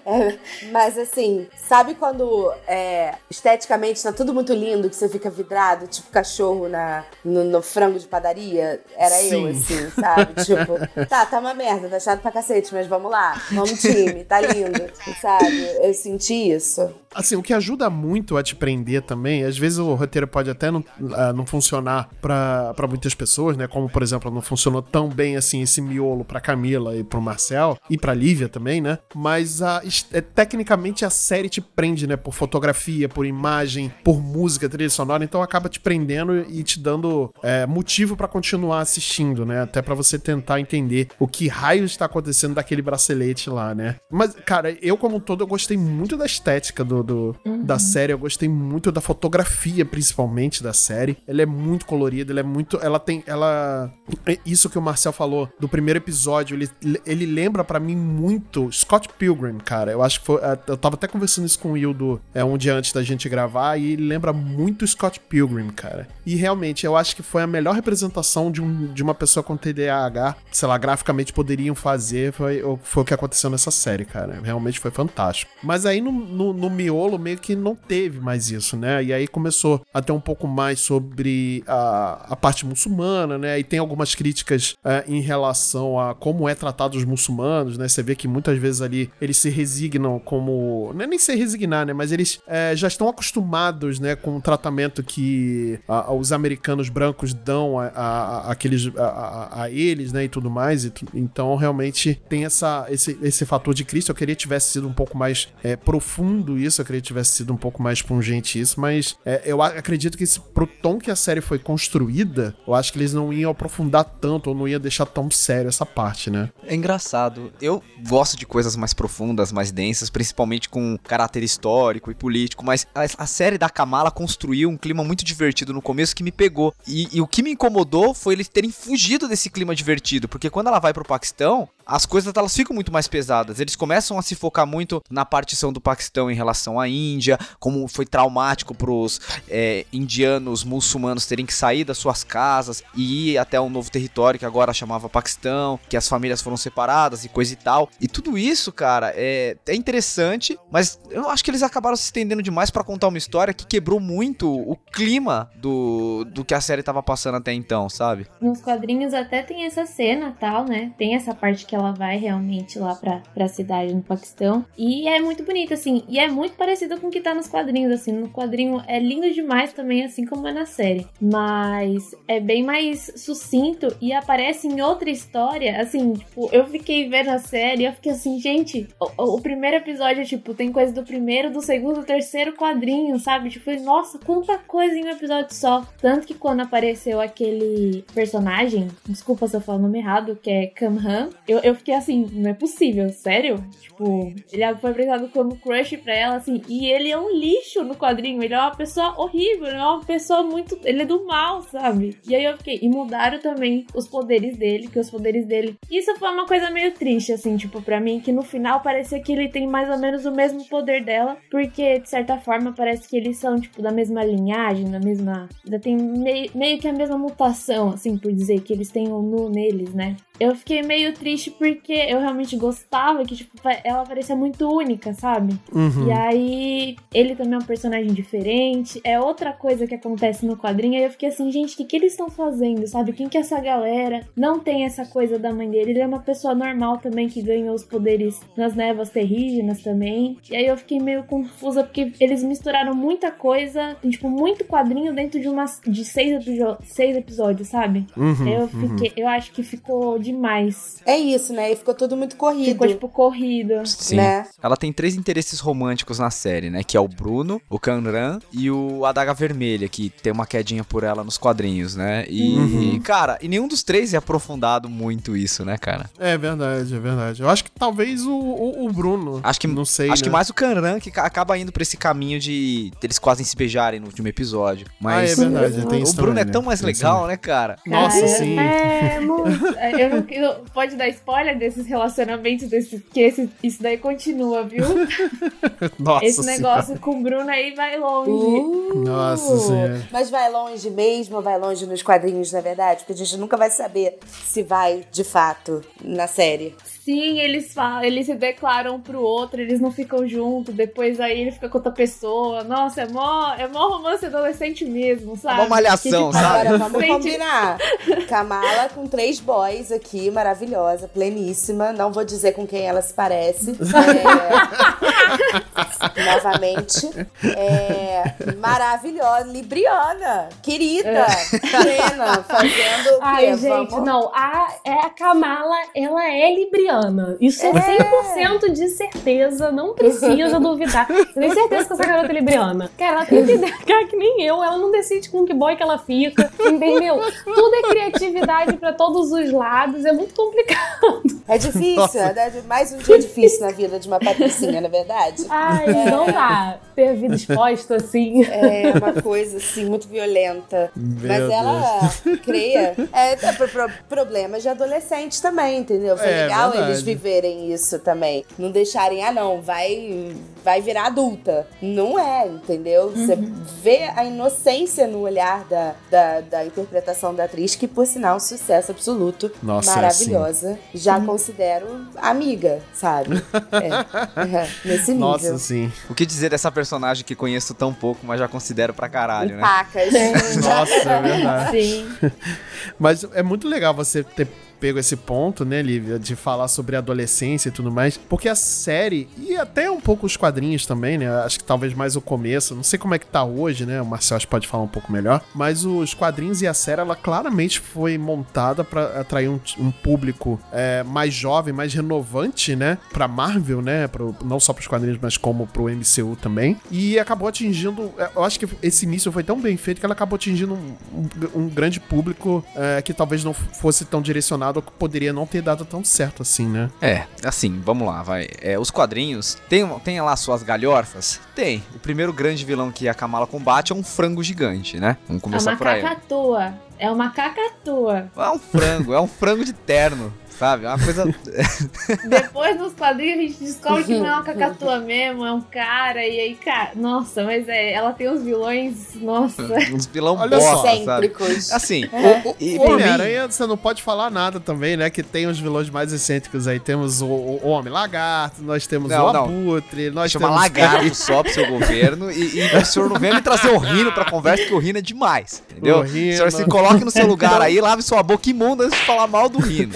É, mas assim, sabe quando é, esteticamente tá tudo muito lindo, que você fica vidrado, tipo cachorro na, no, no frango de padaria? Era eu, Sim. assim, sabe? Tipo, tá, tá uma merda, tá chato pra cacete, mas vamos lá, vamos time, tá lindo, sabe? Eu senti isso. Assim, o que ajuda muito a te prender também, às vezes o roteiro pode até não, ah, não funcionar pra muitas pessoas, né? Como, por exemplo, não funcionou tão bem assim esse miolo pra Camila e pro Marcel, e pra Lívia também, né? Mas é, tecnicamente a série te prende, né? Por fotografia, por imagem, por música, trilha sonora, então acaba te prendendo e te dando é, motivo pra continuar assistindo, né? Até pra você tentar entender o que raio está acontecendo daquele bracelete lá, né? Mas, cara, eu como um todo, eu gostei muito da estética do, do, da série. Eu gostei muito da fotografia, principalmente da série. Ela é muito colorida, ela é muito. Ela tem. Ela. é Isso que o Marcel falou do primeiro episódio, ele, ele lembra pra mim muito Scott Pilgrim, cara. Eu acho que foi. é, Eu tava até conversando isso com o Wildo é, um dia antes da gente gravar, e ele lembra muito Scott Pilgrim, cara. E realmente, eu acho que foi a melhor representação de, um, de uma pessoa com TDAH, sei lá, graficamente poderiam fazer, foi, foi o que aconteceu nessa série, cara. Realmente foi fantástico. Mas aí no, no, no meio que não teve mais isso, né? E aí começou a ter um pouco mais sobre a, a parte muçulmana, né? E tem algumas críticas é, em relação a como é tratado os muçulmanos, né? Você vê que muitas vezes ali eles se resignam como. Não é nem se resignar, né? Mas eles é, já estão acostumados, né? Com o tratamento que a- os americanos brancos dão a, a- a- aqueles, a, a- a eles, né? E tudo mais. E tu- então, realmente, tem essa, esse, esse fator de Cristo. Eu queria que tivesse sido um pouco mais é, profundo isso. Eu queria que tivesse sido um pouco mais pungente isso. Mas é, eu acredito que esse, pro tom que a série foi construída, eu acho que eles não iam aprofundar tanto ou não ia deixar tão sério essa parte, né? É engraçado. Eu gosto de coisas mais profundas, mais densas, principalmente com caráter histórico e político, mas a, a série da Kamala construiu um clima muito divertido no começo que me pegou. E, e o que me incomodou foi eles terem fugido desse clima divertido, porque quando ela vai pro Paquistão, as coisas elas ficam muito mais pesadas. Eles começam a se focar muito na partição do Paquistão em relação à Índia, como foi traumático pros é, indianos muçulmanos terem que sair das suas casas e ir até um novo território que agora chamava Paquistão, que as famílias foram separadas e coisa e tal. E tudo isso, cara, é, é interessante, mas eu acho que eles acabaram se estendendo demais pra contar uma história que quebrou muito o clima do, do que a série tava passando até então, sabe? Nos quadrinhos até tem essa cena tal, né? Tem essa parte que ela vai realmente lá pra, pra cidade no Paquistão. E é muito bonita, assim. E é muito parecido com o que tá nos quadrinhos, assim. No quadrinho é lindo demais também, assim como é na série. Mas é bem mais sucinto e aparece em outra história. Assim, tipo, eu fiquei vendo a série e eu fiquei assim, gente, o, o primeiro episódio, tipo, tem coisa do primeiro, do segundo, do terceiro quadrinho, sabe? Tipo, nossa, quanta coisa em um episódio só. Tanto que quando apareceu aquele personagem, desculpa se eu falar o nome errado, que é Kamhan, eu, eu fiquei assim, não é possível, sério? Tipo, ele foi apresentado como crush pra ela, assim, e ele é um lixo no quadrinho, ele é uma pessoa horrível, ele é uma pessoa muito. Ele é do mal, sabe? E aí eu fiquei. E mudaram também os poderes dele, que os poderes dele. Isso foi uma coisa meio triste, assim, tipo, pra mim, que no final parecia que ele tem mais ou menos o mesmo poder dela, porque de certa forma parece que eles são, tipo, da mesma linhagem, da mesma. Ainda tem meio, meio que a mesma mutação, assim, por dizer, que eles têm o nu neles, né? Eu fiquei meio triste porque eu realmente gostava que, tipo, ela parecia muito única, sabe? Uhum. E aí, ele também é um personagem diferente. É outra coisa que acontece no quadrinho. Aí eu fiquei assim, gente, o que, que eles estão fazendo, sabe? Quem que é essa galera? Não tem essa coisa da mãe dele. Ele é uma pessoa normal também que ganhou os poderes nas névoas terrígenas também. E aí eu fiquei meio confusa porque eles misturaram muita coisa, tem, tipo, muito quadrinho dentro de umas de seis, episo- seis episódios, sabe? Uhum, eu fiquei, eu acho que ficou demais. É isso, né? E ficou tudo muito corrido. Ficou, tipo, corrido. Sim. Né? Ela tem três interesses românticos na série, né? Que é o Bruno, o Kanran e o Adaga Vermelha, que tem uma quedinha por ela nos quadrinhos, né? E, Uhum. cara, e nenhum dos três é aprofundado muito isso, né, cara? É verdade, é verdade. Eu acho que talvez o, o, o Bruno. Acho que, Não sei. acho né? que mais o Kanran que ca- acaba indo pra esse caminho de eles quase se beijarem no último episódio. Mas ah, é verdade. Tem o isso Bruno também, é tão mais legal, né, cara? Nossa, Cara, sim. É, muito. Eu eu- pode dar spoiler desses relacionamentos, desse, que esse, isso daí continua, viu? Nossa Esse Senhora. negócio com o Bruno aí vai longe. Uh, Nossa Senhora. Mas vai longe mesmo, vai longe nos quadrinhos, na verdade? Porque a gente nunca vai saber se vai, de fato, na série. Sim, eles falam, eles se declaram um pro outro, eles não ficam juntos, depois aí ele fica com outra pessoa. Nossa, é mó, é mó romance adolescente mesmo, sabe? Uma malhação, Que, tipo, sabe? Agora, vamos Sente- combinar. Kamala com três boys aqui, maravilhosa, pleníssima. Não vou dizer com quem ela se parece. É, Novamente. É, Maravilhosa, Libriana, querida, plena, fazendo o quê? Ai, gente, Vamos- não. A, é a Kamala, ela é libriana. Isso é 100% de certeza. Não precisa duvidar. Eu tenho certeza que essa garota é libriana. Cara, ela tem que cara, que nem eu. Ela não decide com que boy que ela fica. Entendeu? Tudo é criatividade pra todos os lados. É muito complicado. É difícil, é mais um dia difícil na vida de uma patricinha, na verdade. Ai, não dá ter a vida exposta assim. É uma coisa, assim, muito violenta. Meu Mas ela creia. É, é pro, pro- problemas de adolescente também, entendeu? Foi É, legal verdade. Eles viverem isso também. Não deixarem, ah, não, vai, vai virar adulta. Não é, entendeu? Você vê a inocência no olhar da, da, da interpretação da atriz, que, por sinal, sucesso absoluto. Nossa, é maravilhosa. Já considero amiga, sabe? É, nesse nível. Nossa, sim. O que dizer dessa personagem que conheço tão pouco, mas já considero pra caralho, né? Pacas. Nossa, é verdade. Sim. Mas é muito legal você ter pego esse ponto, né, Lívia, de falar sobre adolescência e tudo mais, porque a série, e até um pouco os quadrinhos também, né, acho que talvez mais o começo, não sei como é que tá hoje, né, o Marcel acho que pode falar um pouco melhor, mas os quadrinhos e a série, ela claramente foi montada pra atrair um, um público é, mais jovem, mais renovante, né, pra Marvel, né, pro, não só pros quadrinhos, mas como pro MCU também, e acabou atingindo, é, eu acho que esse início foi tão bem feito que ela acabou atingindo um, um- um grande público é, que talvez não fosse tão direcionado que poderia não ter dado tão certo assim, né? É, assim, vamos lá, vai. É, os quadrinhos, tem, tem lá suas galhofas? Tem. O primeiro grande vilão que a Kamala combate é um frango gigante, né? Vamos É começar uma por aí. cacatua. É uma cacatua. É um frango, é um frango de terno, sabe? É uma coisa. Depois dos quadrinhos a gente descobre que não é uma cacatua mesmo, é um cara. E aí, cara, nossa, mas é, ela tem uns vilões, nossa. uns vilão Olha só. bosta, sabe? Excêntricos. Assim, O, o por mim- Homem-Aranha, você não pode falar nada também, né? Que tem os vilões mais excêntricos aí. Temos o, o Homem-Lagarto, nós temos Não, o não. Abutre, nós chama temos... lagarto só pro seu governo e, e o senhor não vem me trazer o Rino pra conversa, que o Rino é demais, entendeu? O O senhor se coloque no seu lugar aí, lave sua boca imunda antes de falar mal do Rino.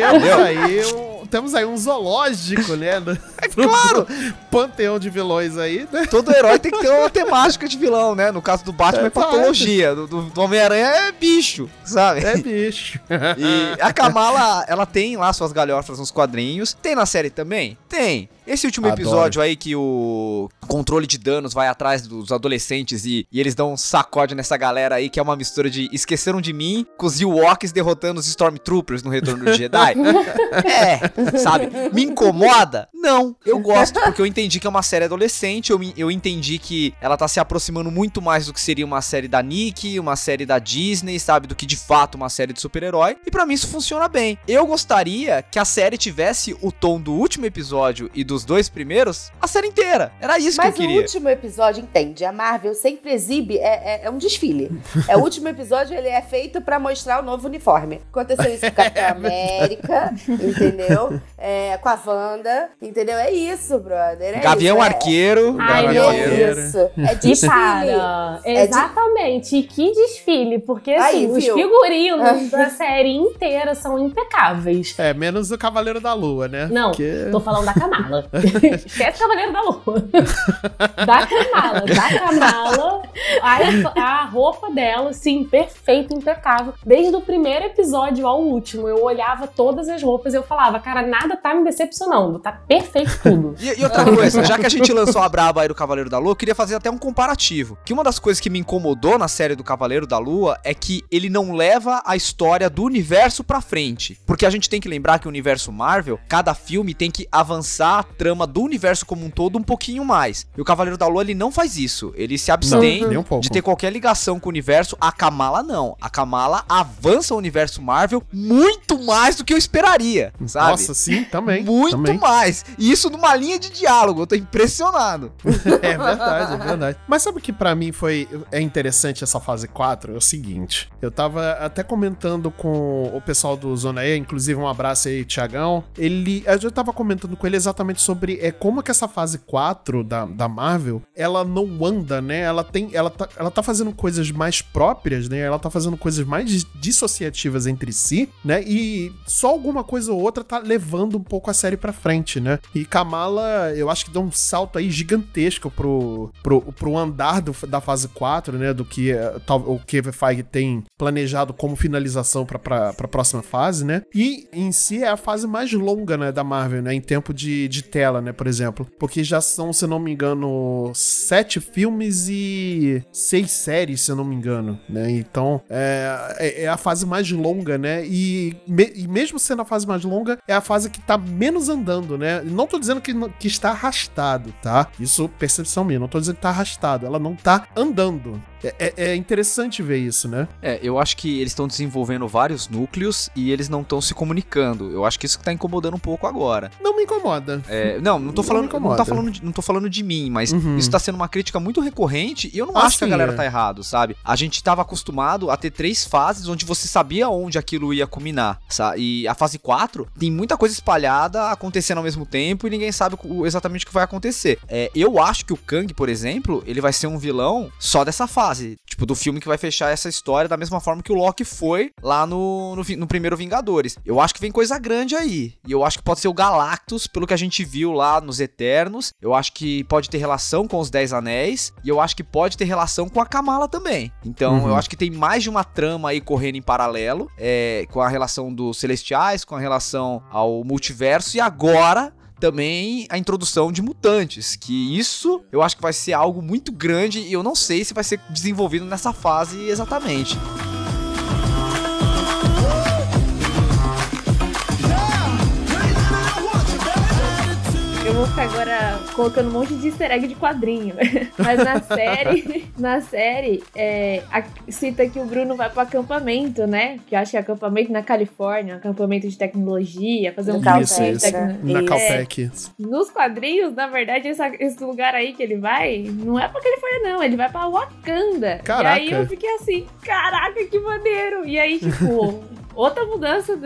Temos aí, um, temos aí um zoológico, né? É claro. Panteão de vilões aí, né? Todo herói tem que ter uma temática de vilão, né? No caso do Batman é, É, patologia, do, do- do Homem-Aranha é bicho, sabe? É bicho. E a Kamala, ela tem lá suas galhofas nos quadrinhos. Tem na série também? Tem. Esse último Adoro. episódio aí que o controle de danos vai atrás dos adolescentes e, e eles dão um sacode nessa galera aí, que é uma mistura de Esqueceram de Mim com os Ewoks derrotando os Stormtroopers no Retorno do Jedi. é, sabe? Me incomoda? Não. Eu gosto porque eu entendi que é uma série adolescente, eu, eu entendi que ela tá se aproximando muito mais do que seria uma série da Nick, uma série da Disney, sabe? Do que de fato uma série de super-herói. E pra mim isso funciona bem. Eu gostaria que a série tivesse o tom do último episódio e dos dois primeiros a série inteira. Era isso Mas que eu o queria. último episódio, entende? A Marvel sempre exibe, é, é- é um desfile. É o último episódio, ele é feito pra mostrar o novo uniforme. Aconteceu isso com a Capitão América, entendeu? É, com a Wanda, entendeu? É isso, brother. É Gavião isso, é- Arqueiro. Ai, Gavião Arqueiro. É isso. É E desfile. para. É de- Exatamente. E que desfile. Porque, Aí, assim, os figurinos da série inteira são impecáveis. É, menos o Cavaleiro da Lua, né? Não, Porque... tô falando da Kamala. Esquece Cavaleiro da Lua. Da Kamala. Da Kamala. A, a roupa dela, sim, perfeita, impecável. Desde o primeiro episódio ao último, eu olhava todas as roupas e eu falava, cara, nada tá me decepcionando. Tá perfeito tudo. E, e outra coisa, já que a gente lançou a braba aí do Cavaleiro da Lua, eu queria fazer até um comparativo. Que uma das coisas que me incomodou na série do Cavaleiro da Lua é que ele não leva a história do universo pra frente. Porque a gente tem que lembrar que o universo Marvel, cada filme tem que avançar trama do universo como um todo um pouquinho mais. E o Cavaleiro da Lua, ele não faz isso. Ele se abstém nem um de ter qualquer ligação com o universo. A Kamala não. A Kamala avança o universo Marvel muito mais do que eu esperaria, sabe? Nossa, sim, também. Muito também. mais. E isso numa linha de diálogo. Eu tô impressionado. É verdade, é verdade. Mas sabe o que pra mim foi é interessante essa fase 4? É o seguinte, eu tava até comentando com o pessoal do Zona E, inclusive um abraço aí, Tiagão. Ele, eu já tava comentando com ele exatamente sobre é, como que essa fase 4 da, da Marvel, ela não anda, né? Ela tem. Ela tá, ela tá fazendo coisas mais próprias, né? Ela tá fazendo coisas mais dissociativas entre si, né? E só alguma coisa ou outra tá levando um pouco a série pra frente, né? E Kamala, eu acho que dá um salto aí gigantesco pro, pro, pro andar do, da fase 4, né? Do que tal, o Kevin Feige tem planejado como finalização pra, pra, pra próxima fase, né? E em si é a fase mais longa, né? Da Marvel, né? Em tempo de, de tela, né? Por exemplo. Porque já são, se não me engano, sete filmes e seis séries, se eu não me engano, né? Então, é, é, é a fase mais longa, né? E, me, e, mesmo sendo a fase mais longa, é a fase que tá menos andando, né? Não tô dizendo que, que está arrastado, tá? Isso, percepção minha. Não tô dizendo que tá arrastado. Ela não tá andando. É, é, é, interessante ver isso, né? É, eu acho que eles estão desenvolvendo vários núcleos e eles não estão se comunicando. Eu acho que isso que tá incomodando um pouco agora. Não me incomoda. É, não, não tô falando, não, não, tá falando de, não tô falando de mim, mas uhum. isso tá sendo uma crítica muito recorrente e eu não ah, acho sim, que a galera é. tá errado, sabe? A gente tava acostumado a ter três fases onde você sabia onde aquilo ia culminar, sabe? E a fase 4 tem muita coisa espalhada acontecendo ao mesmo tempo e ninguém sabe exatamente o que vai acontecer. É, eu acho que o Kang, por exemplo, ele vai ser um vilão só dessa fase fase, tipo, do filme que vai fechar essa história da mesma forma que o Loki foi lá no, no, no, primeiro Vingadores. Eu acho que vem coisa grande aí. E eu acho que pode ser o Galactus, pelo que a gente viu lá nos Eternos. Eu acho que pode ter relação com os Dez Anéis. E eu acho que pode ter relação com a Kamala também. Então, uhum. eu acho que tem mais de uma trama aí correndo em paralelo. É, com a relação dos Celestiais, com a relação ao multiverso. E agora também a introdução de mutantes, que isso eu acho que vai ser algo muito grande e eu não sei se vai ser desenvolvido nessa fase exatamente. Vou ficar agora colocando um monte de easter egg de quadrinho. Mas na série, na série, é, a, cita que o Bruno vai pro acampamento, né? Que eu acho que é acampamento na Califórnia, um acampamento de tecnologia, fazer um Caltech. Na Caltech. É, nos quadrinhos, na verdade, essa, esse lugar aí que ele vai, não é pra Califórnia, não. Ele vai pra Wakanda. Caraca. E aí eu fiquei assim, caraca, que maneiro. E aí, tipo, outra mudança,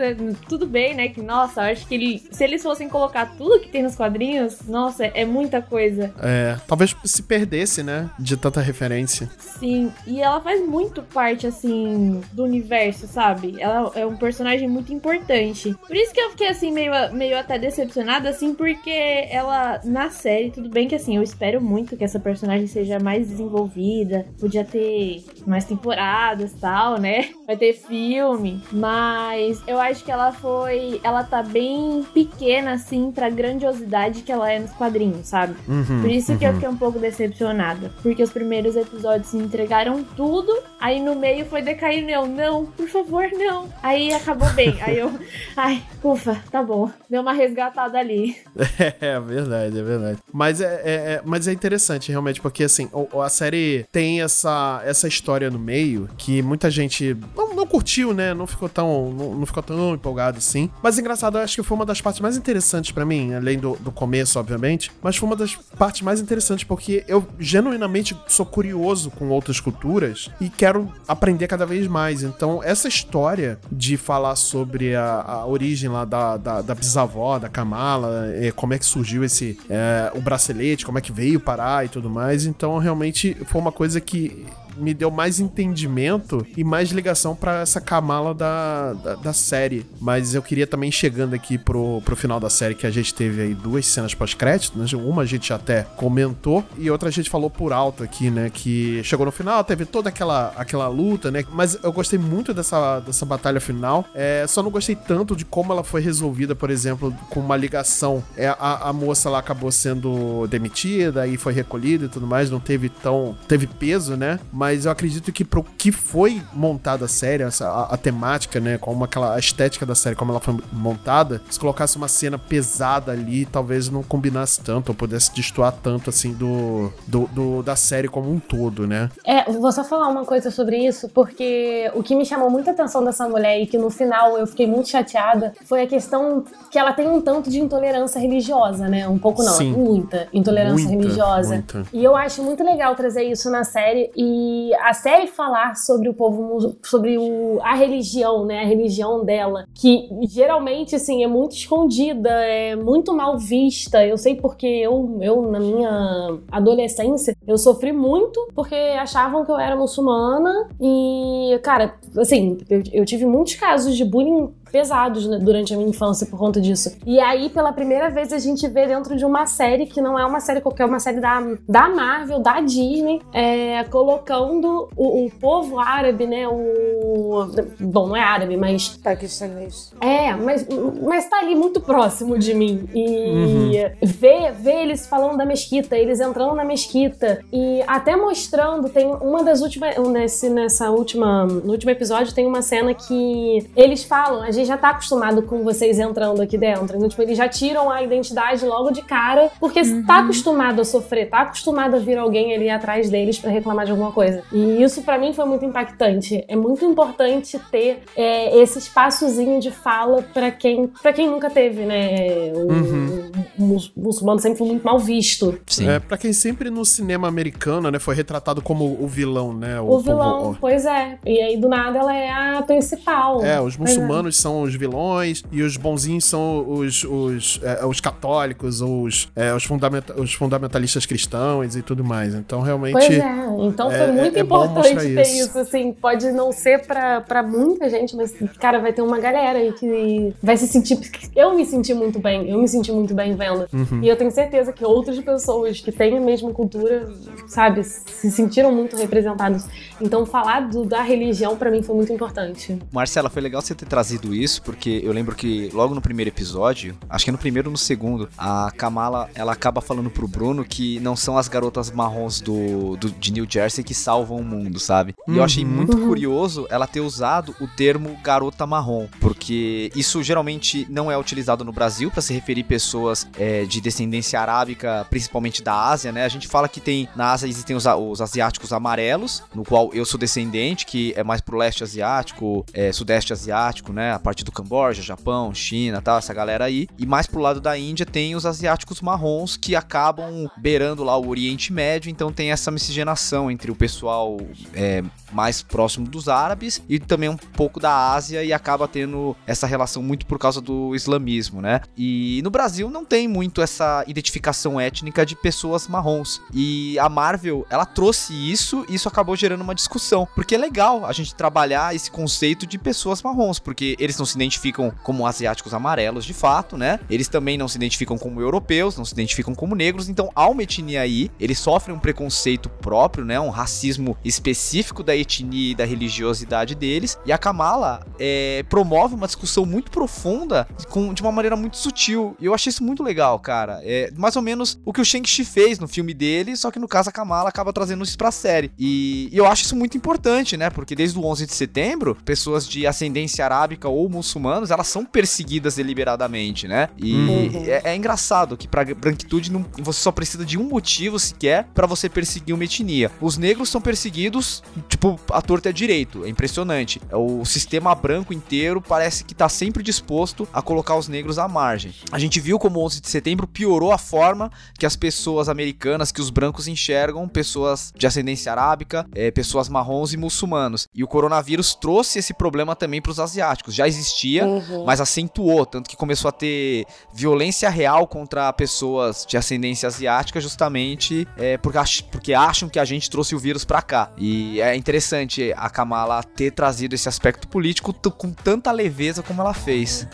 tudo bem, né? Que, nossa, eu acho que ele, se eles fossem colocar tudo que tem nos quadrinhos, nossa, é muita coisa. É, talvez se perdesse, né? De tanta referência. Sim, e ela faz muito parte, assim, do universo, sabe? Ela é um personagem muito importante. Por isso que eu fiquei, assim, meio, meio até decepcionada, assim, porque ela, na série, tudo bem que, assim, eu espero muito que essa personagem seja mais desenvolvida, podia ter mais temporadas tal, né? Vai ter filme, mas mas eu acho que ela foi. Ela tá bem pequena, assim, pra grandiosidade que ela é nos quadrinhos, sabe? Uhum, Por isso uhum. que eu uhum. fiquei um pouco decepcionada. Porque os primeiros episódios me entregaram tudo, aí no meio foi decaindo. Eu, não, por favor, não. Aí acabou bem. Aí eu, ai, ufa, tá bom. Deu uma resgatada ali. É, é verdade, é verdade. Mas é, é, é, mas é interessante, realmente, porque assim, a série tem essa, essa história no meio que muita gente não, não curtiu, né? Não ficou tão tão. Não, não ficou tão empolgado assim. Mas engraçado, eu acho que foi uma das partes mais interessantes para mim, além do, do começo, obviamente. Mas foi uma das partes mais interessantes, porque eu genuinamente sou curioso com outras culturas e quero aprender cada vez mais. Então, essa história de falar sobre a, a origem lá da, da, da, bisavó, da Kamala, é, como é que surgiu esse. É, o bracelete, como é que veio parar e tudo mais. Então, realmente foi uma coisa que me deu mais entendimento e mais ligação para essa Kamala da, da, da, série. Mas eu queria também, chegando aqui pro, pro final da série, que a gente teve aí duas cenas pós-crédito, né? Uma a gente até comentou e outra a gente falou por alto aqui, né? Que chegou no final, teve toda aquela, aquela luta, né? Mas eu gostei muito dessa, dessa batalha final. É, só não gostei tanto de como ela foi resolvida, por exemplo, com uma ligação. É, a, a moça lá acabou sendo demitida e foi recolhida e tudo mais, não teve tão. teve peso, né? Mas mas eu acredito que pro que foi montada a série, essa, a, a, temática, né, como aquela a estética da série, como ela foi montada, se colocasse uma cena pesada ali, talvez não combinasse tanto, ou pudesse destoar tanto, assim, do, do, do, da série como um todo, né? É, vou só falar uma coisa sobre isso, porque o que me chamou muita atenção dessa mulher e que no final eu fiquei muito chateada foi a questão que ela tem um tanto de intolerância religiosa, né? Um pouco não, Sim. muita intolerância muita, religiosa. Muita. E eu acho muito legal trazer isso na série e A série falar sobre o povo, sobre o, a religião, né? A religião dela, que geralmente, assim, é muito escondida, é muito mal vista. Eu sei porque eu, eu na minha adolescência, eu sofri muito porque achavam que eu era muçulmana e, cara, assim, eu, eu tive muitos casos de bullying pesados né, durante a minha infância por conta disso. E aí, pela primeira vez, a gente vê dentro de uma série que não é uma série qualquer, é uma série da, da Marvel, da Disney, é, colocando o, o, povo árabe, né? O. Bom, não é árabe, mas. Paquistanês. É, mas, mas tá ali muito próximo de mim. E uhum. ver, ver eles falando da mesquita, eles entrando na mesquita e até mostrando, tem uma das últimas. Nesse, nessa última. No último episódio, tem uma cena que eles falam, a gente já tá acostumado com vocês entrando aqui dentro. Então, tipo, eles já tiram a identidade logo de cara, porque uhum. tá acostumado a sofrer, tá acostumado a vir alguém ali atrás deles para reclamar de alguma coisa. E isso para mim foi muito impactante. É muito importante ter é, esse espaçozinho de fala para quem para quem nunca teve, né? O, uhum. o, o, muçulmano sempre foi muito mal visto. Sim. É, para quem sempre no cinema americano, né, foi retratado como o vilão, né? O, o vilão, pois é. E aí do nada ela é a principal. É, os muçulmanos são os vilões e os bonzinhos são os, os, é, os católicos, os, é, os, fundamenta os fundamentalistas cristãos e tudo mais. Então, realmente. Pois é, então foi é, muito é importante ter isso. isso. assim. Pode não ser pra, pra muita gente, mas, cara, vai ter uma galera aí que vai se sentir. Eu me senti muito bem, eu me senti muito bem vendo. Uhum. E eu tenho certeza que outras pessoas que têm a mesma cultura, sabe, se sentiram muito representadas. Então, falar do, da religião, para mim, foi muito importante. Marcela, foi legal você ter trazido isso, porque eu lembro que logo no primeiro episódio, acho que é no primeiro ou no segundo, a Kamala, ela acaba falando pro Bruno que não são as garotas marrons do, do de New Jersey que salvam o mundo, sabe? E uhum. eu achei muito uhum. curioso ela ter usado o termo garota marrom, porque isso geralmente não é utilizado no Brasil para se referir pessoas é, de descendência arábica, principalmente da Ásia, né? A gente fala que tem na Ásia existem os, os asiáticos amarelos, no qual eu sou descendente, que é mais pro leste asiático, é, sudeste asiático, né? Parte do Camboja, Japão, China, tal, essa galera aí. E mais pro lado da Índia tem os asiáticos marrons que acabam beirando lá o Oriente Médio, então tem essa miscigenação entre o pessoal é, mais próximo dos árabes e também um pouco da Ásia e acaba tendo essa relação muito por causa do islamismo, né? E no Brasil não tem muito essa identificação étnica de pessoas marrons. E a Marvel, ela trouxe isso e isso acabou gerando uma discussão, porque é legal a gente trabalhar esse conceito de pessoas marrons, porque eles não se identificam como asiáticos amarelos de fato, né? Eles também não se identificam como europeus, não se identificam como negros, então há uma etnia aí, eles sofrem um preconceito próprio, né? Um racismo específico da etnia e da religiosidade deles. E a Kamala é, promove uma discussão muito profunda com, de uma maneira muito sutil. E eu achei isso muito legal, cara. É mais ou menos o que o Shang-Chi fez no filme dele, só que no caso a Kamala acaba trazendo isso pra série. E, e eu acho isso muito importante, né? Porque desde o 11 de setembro, pessoas de ascendência arábica ou muçulmanos, elas são perseguidas deliberadamente, né? E uhum. é, é, engraçado que pra branquitude não, você só precisa de um motivo sequer para você perseguir uma etnia. Os negros são perseguidos, tipo, a torta é direito. É impressionante. O sistema branco inteiro parece que tá sempre disposto a colocar os negros à margem. A gente viu como o 11 de setembro piorou a forma que as pessoas americanas, que os brancos enxergam pessoas de ascendência arábica, é, pessoas marrons e muçulmanos. E o coronavírus trouxe esse problema também para os asiáticos. Já existia, uhum. mas acentuou, tanto que começou a ter violência real contra pessoas de ascendência asiática, justamente é, porque, ach porque acham que a gente trouxe o vírus para cá. E é interessante interessante a Kamala ter trazido esse aspecto político com tanta leveza como ela fez.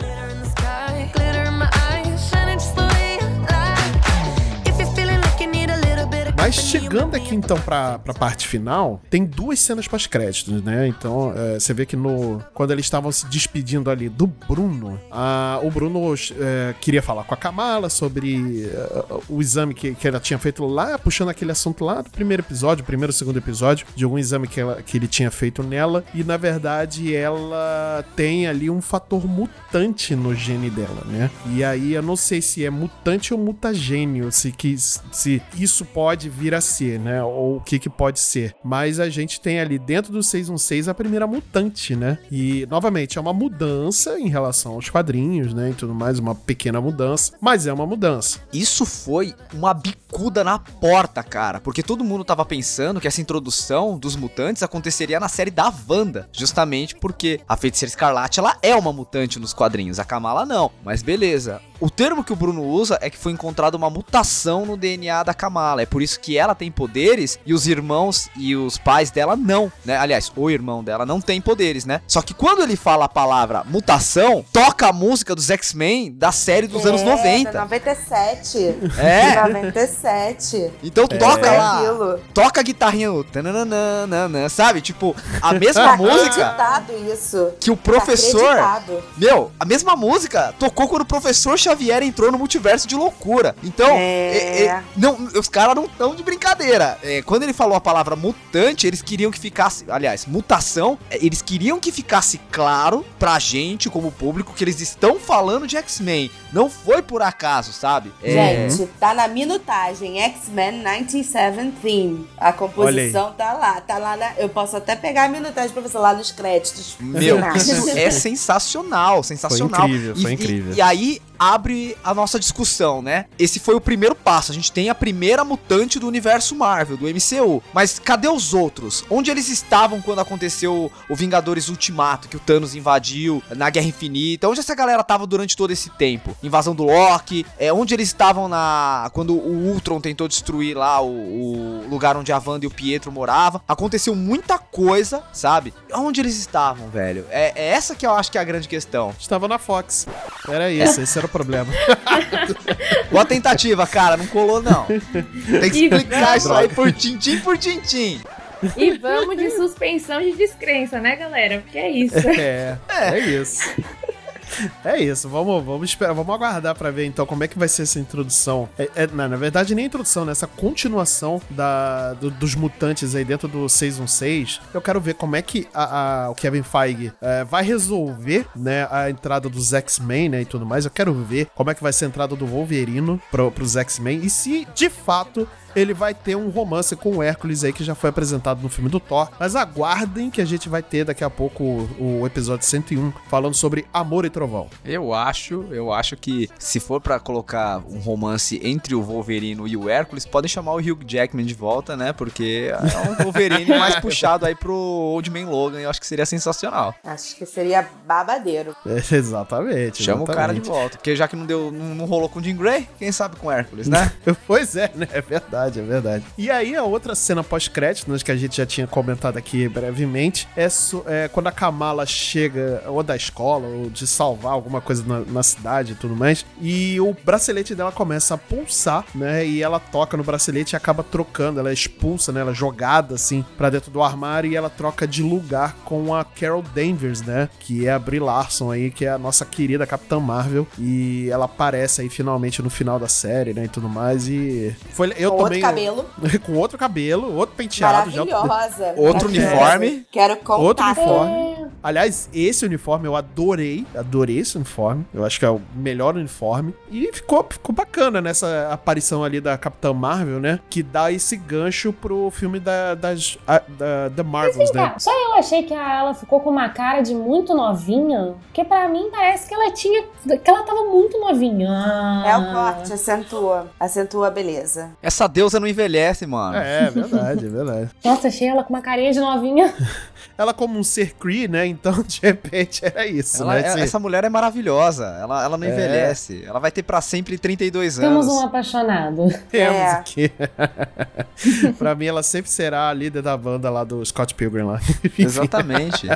Mas chegando aqui então pra, pra parte final, tem duas cenas pós-créditos, né? Então é, você vê que no quando eles estavam se despedindo ali do Bruno, a, o Bruno é, queria falar com a Kamala sobre uh, o exame que, que ela tinha feito lá, puxando aquele assunto lá do primeiro episódio, primeiro, segundo episódio, de algum exame que, ela, que ele tinha feito nela. E na verdade ela tem ali um fator mutante no gene dela, né? E aí eu não sei se é mutante ou mutagênio, se, que, se isso pode vir a ser, né? Ou o que, que pode ser. Mas a gente tem ali dentro do 616 a primeira mutante, né? E, novamente, é uma mudança em relação aos quadrinhos, né? E tudo mais, uma pequena mudança. Mas é uma mudança. Isso foi uma bicuda na porta, cara. Porque todo mundo tava pensando que essa introdução dos mutantes aconteceria na série da Wanda. Justamente porque a Feiticeira Escarlate, ela é uma mutante nos quadrinhos. A Kamala não. Mas beleza. O termo que o Bruno usa é que foi encontrada uma mutação no DNA da Kamala. É por isso que ela tem poderes e os irmãos e os pais dela não, né? Aliás, o irmão dela não tem poderes, né? Só que quando ele fala a palavra mutação, toca a música dos X-Men da série dos é, anos 90. Da 97. É. 97. Então toca Foi lá, aquilo. toca a guitarrinha, tananana, sabe? Tipo, a mesma Tá música isso. que o Tá professor acreditado. Meu, a mesma música tocou quando o professor Xavier entrou no multiverso de loucura. Então, É. é- é- não, os caras não estão de brincadeira. É, quando ele falou a palavra mutante, eles queriam que ficasse. Aliás, mutação, é, eles queriam que ficasse claro pra gente, como público, que eles estão falando de X-Men. Não foi por acaso, sabe? É, Gente, tá na minutagem X-Men 97 Theme. A composição tá lá, tá lá na... Eu posso até pegar a minutagem pra você lá nos créditos. Meu, finais. isso é sensacional, sensacional. incrível, foi E- e- incrível. E, aí abre a nossa discussão, né? Esse foi o primeiro passo. A gente tem a primeira mutante do universo Marvel, do MCU. Mas cadê os outros? Onde eles estavam quando aconteceu o Vingadores Ultimato, que o Thanos invadiu na Guerra Infinita? Onde essa galera tava durante todo esse tempo? Invasão do Loki? É, onde eles estavam na quando o Ultron tentou destruir lá o, o lugar onde a Wanda e o Pietro moravam? Aconteceu muita coisa, sabe? Onde eles estavam, velho? É, é essa que eu acho que é a grande questão. Estava na Fox. Era isso, esse era o problema. Boa tentativa, cara, não colou não. Tem que explicar isso aí por tintim por tintim. E vamos de suspensão de descrença, né, galera? Porque é isso. É, é isso. É isso, vamos, vamos esperar, vamos aguardar pra ver então como é que vai ser essa introdução. É, é, não, na verdade, nem introdução, né? Essa continuação da, do- dos mutantes aí dentro do 616. Eu quero ver como é que a- a- o Kevin Feige é, vai resolver, né, a entrada dos X-Men, né, e tudo mais. Eu quero ver como é que vai ser a entrada do Wolverino pro, pros X-Men e se de fato ele vai ter um romance com o Hércules aí que já foi apresentado no filme do Thor. Mas aguardem que a gente vai ter daqui a pouco o, o episódio 101 falando sobre Amor e Trovão. Eu acho, eu acho que se for pra colocar um romance entre o Wolverine e o Hércules, podem chamar o Hugh Jackman de volta, né? Porque é um Wolverine mais puxado aí pro Old Man Logan, eu acho que seria sensacional. Acho que seria babadeiro. É, exatamente. Chama o cara de exatamente. volta, porque já que não deu, não, não rolou com o Jean Grey, quem sabe com o Hércules, né? Pois é, né? É verdade, é verdade. E aí, a outra cena pós-crédito, né, que a gente já tinha comentado aqui brevemente, é, so- é quando a Kamala chega, ou da escola, ou de salvar alguma coisa na, na cidade e tudo mais, e o bracelete dela começa a pulsar, né? E ela toca no bracelete e acaba trocando, ela é expulsa, né? Ela é jogada, assim, pra dentro do armário e ela troca de lugar com a Carol Danvers, né? Que é a Brie Larson aí, que é a nossa querida Capitã Marvel. E ela aparece aí finalmente no final da série, né? E tudo mais. E foi eu Com também outro cabelo. com outro cabelo, outro penteado, já Maravilhosa. Outro uniforme. Quero contar. Outro uniforme. Aliás, esse uniforme eu adorei, adorei esse uniforme. Eu acho que é o melhor uniforme. E ficou, ficou bacana nessa aparição ali da Capitã Marvel, né? Que dá esse gancho pro filme da, das a- da, da Marvels, né? Cara, só eu achei que ela ficou com uma cara de muito novinha, porque pra mim parece que ela tinha. que ela tava muito novinha. É o corte, acentua. Acentua a beleza. Essa deusa não envelhece, mano. É, verdade, é verdade. Nossa, achei ela com uma carinha de novinha. Ela como um ser Kree, né? Então, de repente, era isso, Ela- né? é- Esse- essa mulher é maravilhosa. Ela, ela não É. envelhece. Ela vai ter pra sempre 32 Temos anos. um apaixonado. Temos É. aqui. pra mim, ela sempre será a líder da banda lá do Scott Pilgrim lá. Exatamente.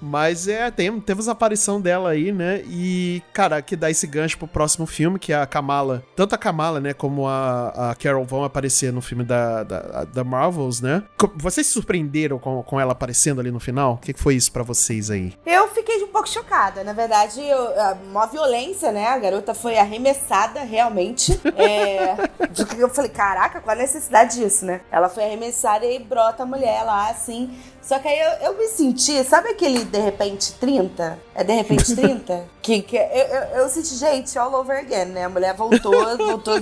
Mas é, tem, temos a aparição dela aí, né? E, cara, que dá esse gancho pro próximo filme, que é a Kamala. Tanto a Kamala, né, como a, a Carol vão aparecer no filme da, da, da Marvels, né? Vocês se surpreenderam com, com ela aparecendo ali no final? O que, foi isso pra vocês aí? Eu fiquei um pouco chocada. Na verdade, eu, uma violência, né? A garota foi arremessada realmente. É, eu falei, caraca, qual a necessidade disso, né? Ela foi arremessada e brota a mulher lá, assim. Só que aí eu, eu me senti, sabe aquele de repente 30? É de repente 30? que, que eu, eu, eu senti, gente, all over again, né? A mulher voltou, voltou,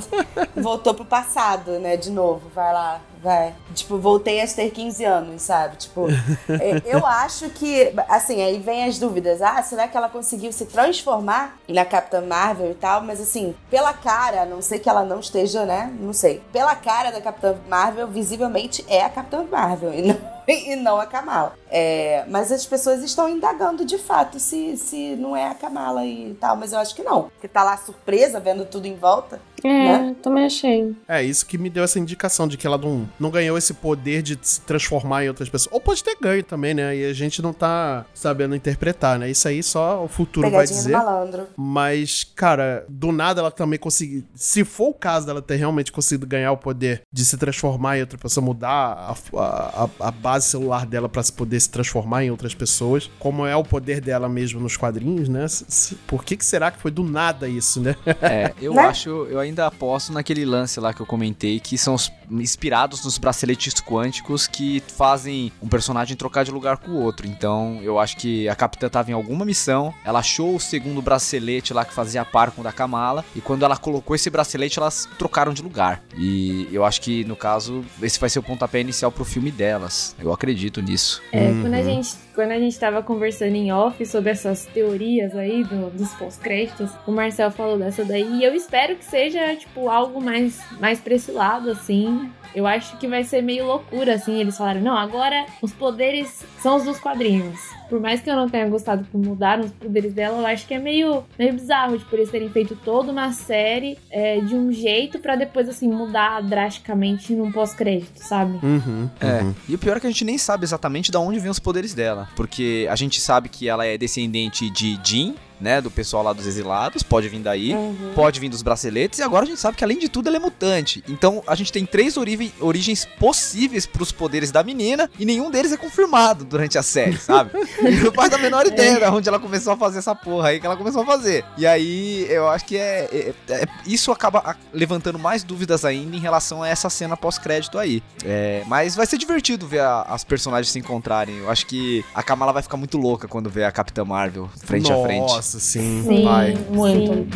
voltou pro passado, né? De novo, vai lá, vai. Tipo, voltei a ter 15 anos, sabe? Tipo, é, eu acho que, assim, aí vem as dúvidas. Ah, será que ela conseguiu se transformar na Capitã Marvel e tal? Mas, assim, pela cara, a não sei que ela não esteja, né? Não sei. Pela cara da Capitã Marvel, visivelmente é a Capitã Marvel e não, e não a Kamala. É, mas as pessoas estão indagando de fato se, se não é a Kamala e tal, mas eu acho que não. Porque tá lá surpresa, vendo tudo em volta. É, Né? também achei. É, isso que me deu essa indicação de que ela não, não ganhou esse poder de se transformar em outras pessoas. Ou pode ter ganho também, né? E a gente não tá sabendo interpretar, né? Isso aí só o futuro vai Pegadinha do dizer. malandro. Mas, cara, do nada ela também conseguiu. Se for o caso dela ter realmente conseguido ganhar o poder de se transformar em outra pessoa, mudar a, a, a- base celular dela pra se poder se transformar em outras pessoas, como é o poder dela mesmo nos quadrinhos, né? Por que, que será que foi do nada isso, né? É, eu Né? acho, eu ainda aposto naquele lance lá que eu comentei, que são os- nos braceletes quânticos que fazem um personagem trocar de lugar com o outro. Então, eu acho que a Capitã tava em alguma missão, ela achou o segundo bracelete lá que fazia par com o da Kamala, e quando ela colocou esse bracelete, elas trocaram de lugar. E eu acho que, no caso, esse vai ser o pontapé inicial pro filme delas. Eu acredito nisso. É, quando, a gente, quando a gente tava conversando em off sobre essas teorias aí do- dos pós-créditos, o Marcel falou dessa daí, e eu espero que seja, tipo, algo mais, mais pra esse lado, assim. Eu acho que vai ser meio loucura, assim. Eles falaram, não, agora os poderes são os dos quadrinhos. Por mais que eu não tenha gostado que mudaram os poderes dela, eu acho que é meio, meio bizarro, tipo, eles terem feito toda uma série é, de um jeito pra depois, assim, mudar drasticamente num pós-crédito, sabe? Uhum. É, uhum. e o pior é que a gente nem sabe exatamente de onde vem os poderes dela. Porque a gente sabe que ela é descendente de Jean, né? Do pessoal lá dos exilados, pode vir daí. Uhum. Pode vir dos braceletes, e agora a gente sabe que além de tudo ela é mutante. Então a gente tem três ori- origens possíveis pros poderes da menina, e nenhum deles é confirmado durante a série, sabe? não faz a menor ideia de onde ela começou a fazer essa porra aí que ela começou a fazer. E aí eu acho que é, é- é- isso acaba levantando mais dúvidas ainda em relação a essa cena pós-crédito aí. É, mas vai ser divertido ver a- as personagens se encontrarem. Eu acho que a Kamala vai ficar muito louca quando ver a Capitã Marvel frente a frente. Nossa, sim, Sim, vai. muito. Sim.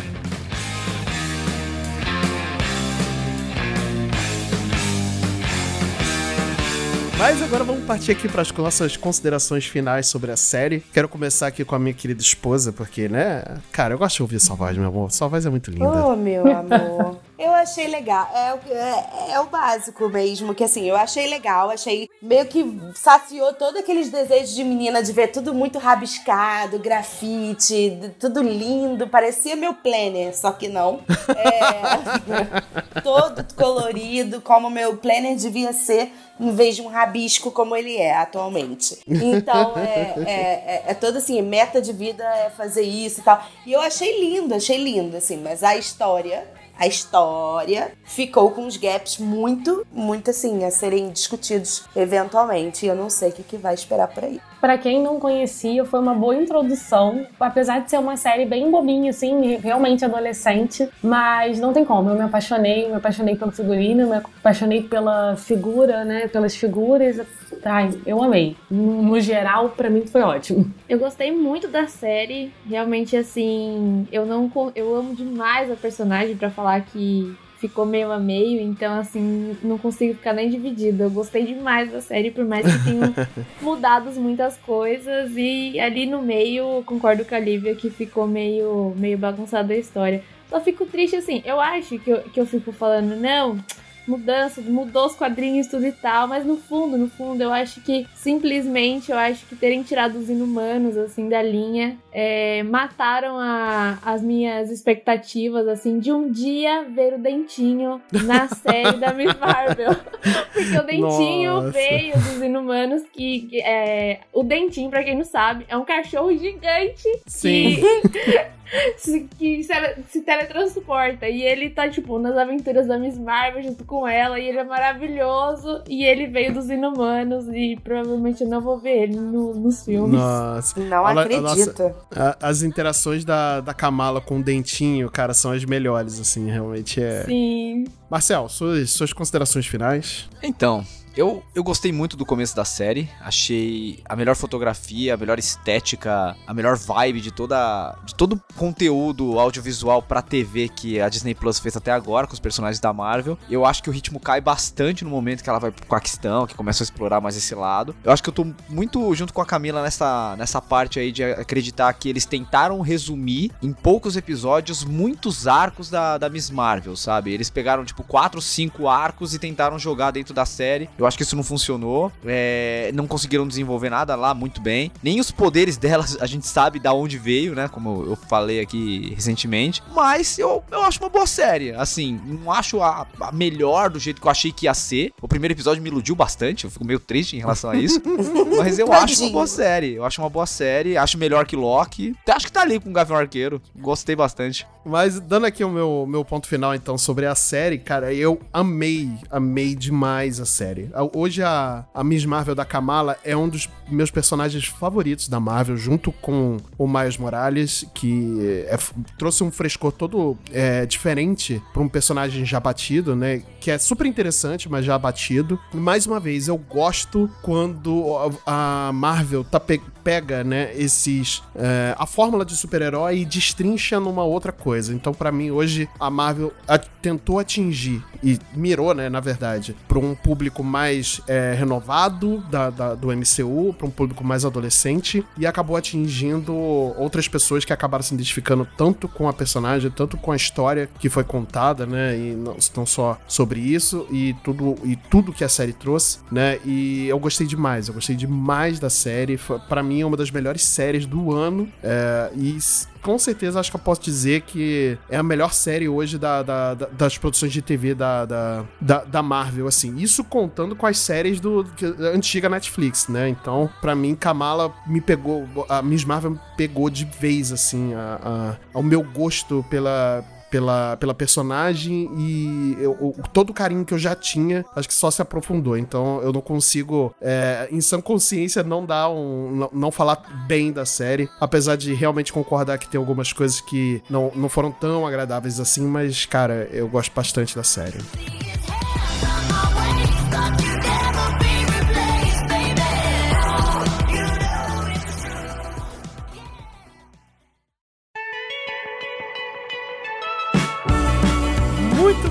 Mas agora vamos partir aqui para as nossas considerações finais sobre a série. Quero começar aqui com a minha querida esposa, porque, né? Cara, eu gosto de ouvir sua voz, meu amor. Sua voz é muito linda. Oh, meu amor. Eu achei legal. É, o- é, é o básico mesmo, que assim, eu achei legal, achei meio que saciou todos aqueles desejos de menina de ver tudo muito rabiscado, grafite, tudo lindo, parecia meu planner, só que não. É, todo colorido, como meu planner devia ser, em vez de um rabisco como ele é atualmente. Então, é, é, é, é todo assim, meta de vida é fazer isso e tal. E eu achei lindo, achei lindo, assim, mas a história a história ficou com uns gaps muito, muito assim, a serem discutidos eventualmente. E eu não sei o que, que vai esperar por aí. Pra quem não conhecia, foi uma boa introdução. Apesar de ser uma série bem bobinha, assim, realmente adolescente. Mas não tem como. Eu me apaixonei, me apaixonei pelo figurino, me apaixonei pela figura, né? Pelas figuras. Ai, eu amei. No, no geral, pra mim foi ótimo. Eu gostei muito da série. Realmente, assim, eu não. Eu amo demais a personagem pra falar que ficou meio a meio. Então, assim, não consigo ficar nem dividida. Eu gostei demais da série, por mais que tenham mudado muitas coisas. E ali no meio, concordo com a Lívia que ficou meio, meio bagunçada a história. Só fico triste assim. Eu acho que eu, que eu fico falando, não mudança, mudou os quadrinhos tudo e tal, mas no fundo, no fundo, eu acho que simplesmente eu acho que terem tirado os inumanos assim da linha é, mataram a- as minhas expectativas assim de um dia ver o Dentinho na série da Miss Marvel. Porque o Dentinho Nossa. veio dos inumanos que, que, é, o Dentinho, pra quem não sabe, é um cachorro gigante Sim. que, se, que se, se teletransporta. E ele tá, tipo, nas aventuras da Miss Marvel junto com ela. E ele é maravilhoso. E ele veio dos inumanos. E provavelmente eu não vou ver ele no- nos filmes. Nossa. Não acredito. A- As interações da, da Kamala com o Dentinho, cara, são as melhores, assim, realmente é. Sim. Marcel, suas, suas considerações finais? Então, Eu, eu gostei muito do começo da série. Achei a melhor fotografia, a melhor estética, a melhor vibe de toda de todo o conteúdo audiovisual pra TV que a Disney Plus fez até agora com os personagens da Marvel. Eu acho que o ritmo cai bastante no momento que ela vai pro Paquistão, que começa a explorar mais esse lado. Eu acho que eu tô muito junto com a Camila nessa, nessa parte aí de acreditar que eles tentaram resumir em poucos episódios muitos arcos da, da Miss Marvel, sabe? Eles pegaram tipo quatro, cinco arcos e tentaram jogar dentro da série. Acho que isso não funcionou. É, não conseguiram desenvolver nada lá muito bem. Nem os poderes delas a gente sabe da onde veio, né? Como eu falei aqui recentemente. Mas eu, eu acho uma boa série. Assim, não acho a, a melhor do jeito que eu achei que ia ser. O primeiro episódio me iludiu bastante. Eu fico meio triste em relação a isso. mas eu acho uma boa série. Eu acho uma boa série. Acho melhor que Loki. Acho que tá ali com o Gavião Arqueiro. Gostei bastante. Mas dando aqui o meu, meu ponto final, então, sobre a série, cara, eu amei, amei demais a série. Hoje a, a Miss Marvel da Kamala é um dos meus personagens favoritos da Marvel, junto com o Miles Morales, que é, trouxe um frescor todo é, diferente para um personagem já batido, né? Que é super interessante, mas já batido. Mais uma vez, eu gosto quando a Marvel tá pe pega, né, esses. É, a fórmula de super-herói e destrincha numa outra coisa. Então, para mim, hoje, a Marvel a, tentou atingir e mirou, né, na verdade, para um público mais é, renovado da, da, do MCU, para um público mais adolescente, e acabou atingindo outras pessoas que acabaram se identificando tanto com a personagem, tanto com a história que foi contada, né, e não, não só sobre isso, e tudo, e tudo que a série trouxe, né, e eu gostei demais, eu gostei demais da série, para mim é uma das melhores séries do ano, é, e com certeza acho que eu posso dizer que é a melhor série hoje da, da, da, das produções de TV da, da, Marvel, assim. Isso contando com as séries do da antiga Netflix, né? Então, para mim, Kamala me pegou, a Miss Marvel me pegou de vez, assim, a, a, meu gosto pela, pela, pela personagem e eu, todo o carinho que eu já tinha, acho que só se aprofundou. Então eu não consigo, é, em sã consciência, não dar um. Não, não, falar bem da série. Apesar de realmente concordar que tem algumas coisas que não, não foram tão agradáveis assim, mas, cara, eu gosto bastante da série.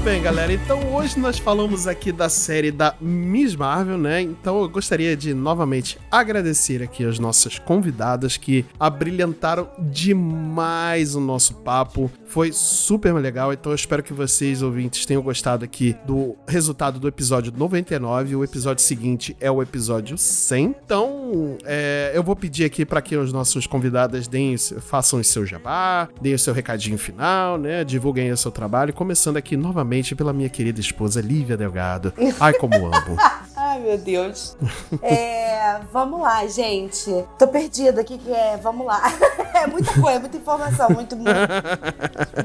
Bem, galera. Então hoje nós falamos aqui da série da Miss Marvel, né? Então eu gostaria de novamente agradecer aqui as nossas convidadas que abrilhantaram demais o nosso papo. Foi super legal. Então eu espero que vocês, ouvintes, tenham gostado aqui do resultado do episódio 99. O episódio seguinte é o episódio 100. Então é, eu vou pedir aqui para que os nossos convidados deem, façam o seu jabá, deem o seu recadinho final, né? Divulguem o seu trabalho. Começando aqui novamente pela minha querida esposa Lívia Delgado. Ai, como amo. Ai, meu Deus. É, vamos lá, gente. Tô perdida. O que, que é? Vamos lá. É muita coisa, muita informação, muito, muito,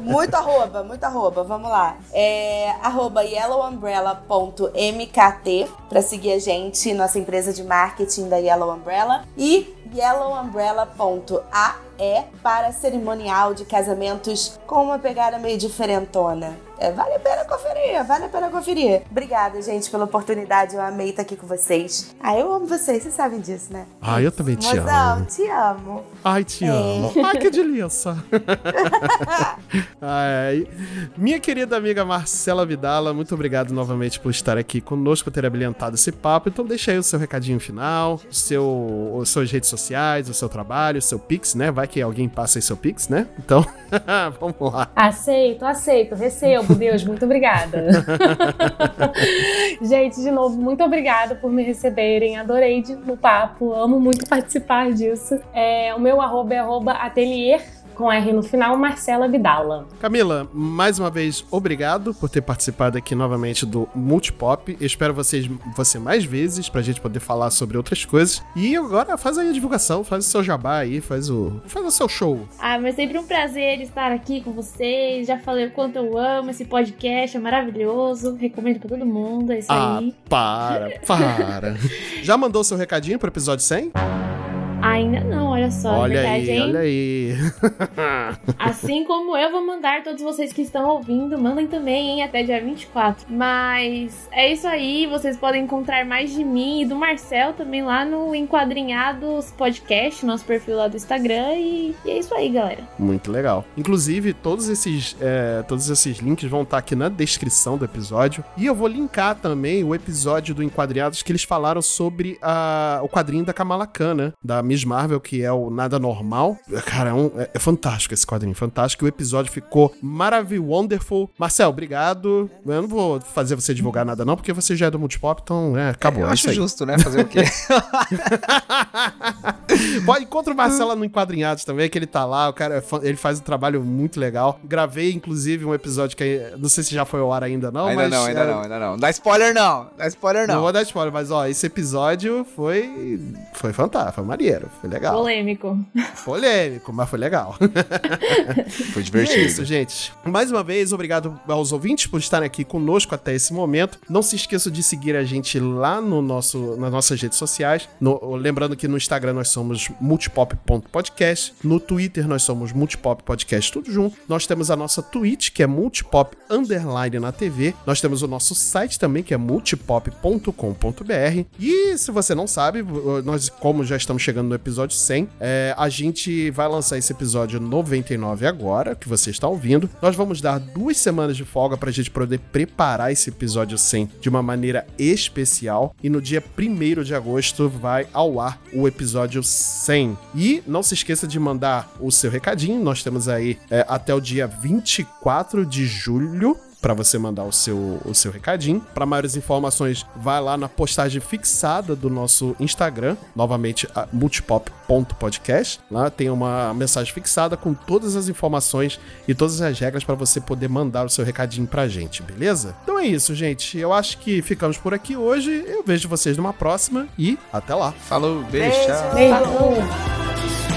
muito arroba, muito arroba. Vamos lá. É arroba yellowumbrella.mkt pra seguir a gente, nossa empresa de marketing da Yellow Umbrella. E yellowumbrella.ae para cerimonial de casamentos com uma pegada meio diferentona. É, vale a pena conferir, vale a pena conferir. Obrigada, gente, pela oportunidade. Eu amei estar aqui com vocês. Ah, eu amo vocês, vocês sabem disso, né? Ah, eu também te Mozão, amo. te amo. Ai, te é. amo. Ai, que delícia. Ai, minha querida amiga Marcela Vidala, muito obrigado novamente por estar aqui conosco, por ter abrilhantado esse papo. Então deixa aí o seu recadinho final, o seu, as suas redes sociais, o seu trabalho, o seu Pix, né? Vai que alguém passa aí seu Pix, né? Então, vamos lá. Aceito, aceito, recebo, Deus, muito obrigada. Gente, de novo, muito obrigada por me receberem. Adorei no papo, amo muito participar disso. É, o meu arroba é arroba atelier com R no final, Marcela Vidala. Camila, mais uma vez, obrigado por ter participado aqui novamente do Multipop. Espero vocês, você mais vezes pra gente poder falar sobre outras coisas. E agora faz aí a divulgação, faz o seu jabá aí, faz o, faz o seu show. Ah, mas sempre um prazer estar aqui com vocês. Já falei o quanto eu amo esse podcast, é maravilhoso. Recomendo pra todo mundo, é isso ah, aí. Para, para. Já mandou seu recadinho pro episódio 100? Ainda não, olha só. é olha verdade, aí, hein? olha aí. Assim como eu vou mandar, todos vocês que estão ouvindo, mandem também, hein, até dia 24. Mas é isso aí, vocês podem encontrar mais de mim e do Marcel também lá no Enquadrinhados Podcast, nosso perfil lá do Instagram. E, e é isso aí, galera. Muito legal. Inclusive, todos esses, é, todos esses links vão estar aqui na descrição do episódio. E eu vou linkar também o episódio do Enquadrinhados que eles falaram sobre a, o quadrinho da Kamala Khan, né? Da Miss Marvel, que é o Nada Normal. Cara, é, um- é- é fantástico esse quadrinho, fantástico. O episódio ficou maravilhoso, wonderful. Marcel, obrigado. Eu não vou fazer você divulgar nada não, porque você já é do Multipop, então é, acabou. Eu é acho isso aí. justo, né? Fazer o quê? Pode encontra o Marcelo no Enquadrinhados também, que ele tá lá, o cara, é ele faz um trabalho muito legal. Gravei, inclusive, um episódio que não sei se já foi ao ar ainda não, ainda mas... não, ainda é, não, ainda não. Dá spoiler não. Dá spoiler Não não. vou dar spoiler, mas ó, esse episódio foi foi fantástico, foi maneiro, foi legal. Polêmico. Polêmico, mas foi legal. Foi E é divertido. isso, gente. Mais uma vez, obrigado aos ouvintes por estarem aqui conosco até esse momento. Não se esqueçam de seguir a gente lá no nosso, nas nossas redes sociais. No- lembrando que no Instagram nós somos multipop.podcast. No Twitter nós somos multipop podcast tudo junto. Nós temos a nossa Twitch, que é multipop underline na TV. Nós temos o nosso site também, que é multipop.com.br. E se você não sabe, nós, como já estamos chegando no episódio 100, é, a gente vai lançar esse episódio 99 agora, que você está ouvindo. Nós vamos dar duas semanas de folga pra gente poder preparar esse episódio 100 de uma maneira especial. E no dia 1 de agosto vai ao ar o episódio 100. E não se esqueça de mandar o seu recadinho. Nós temos aí é, até o dia 24 de julho para você mandar o seu, o seu recadinho. Para maiores informações, vai lá na postagem fixada do nosso Instagram, novamente a multipop.podcast. Lá tem uma mensagem fixada com todas as informações e todas as regras para você poder mandar o seu recadinho pra gente, beleza? Então é isso, gente. Eu acho que ficamos por aqui hoje. Eu vejo vocês numa próxima e até lá. Falou, beijo, tchau. Beijo.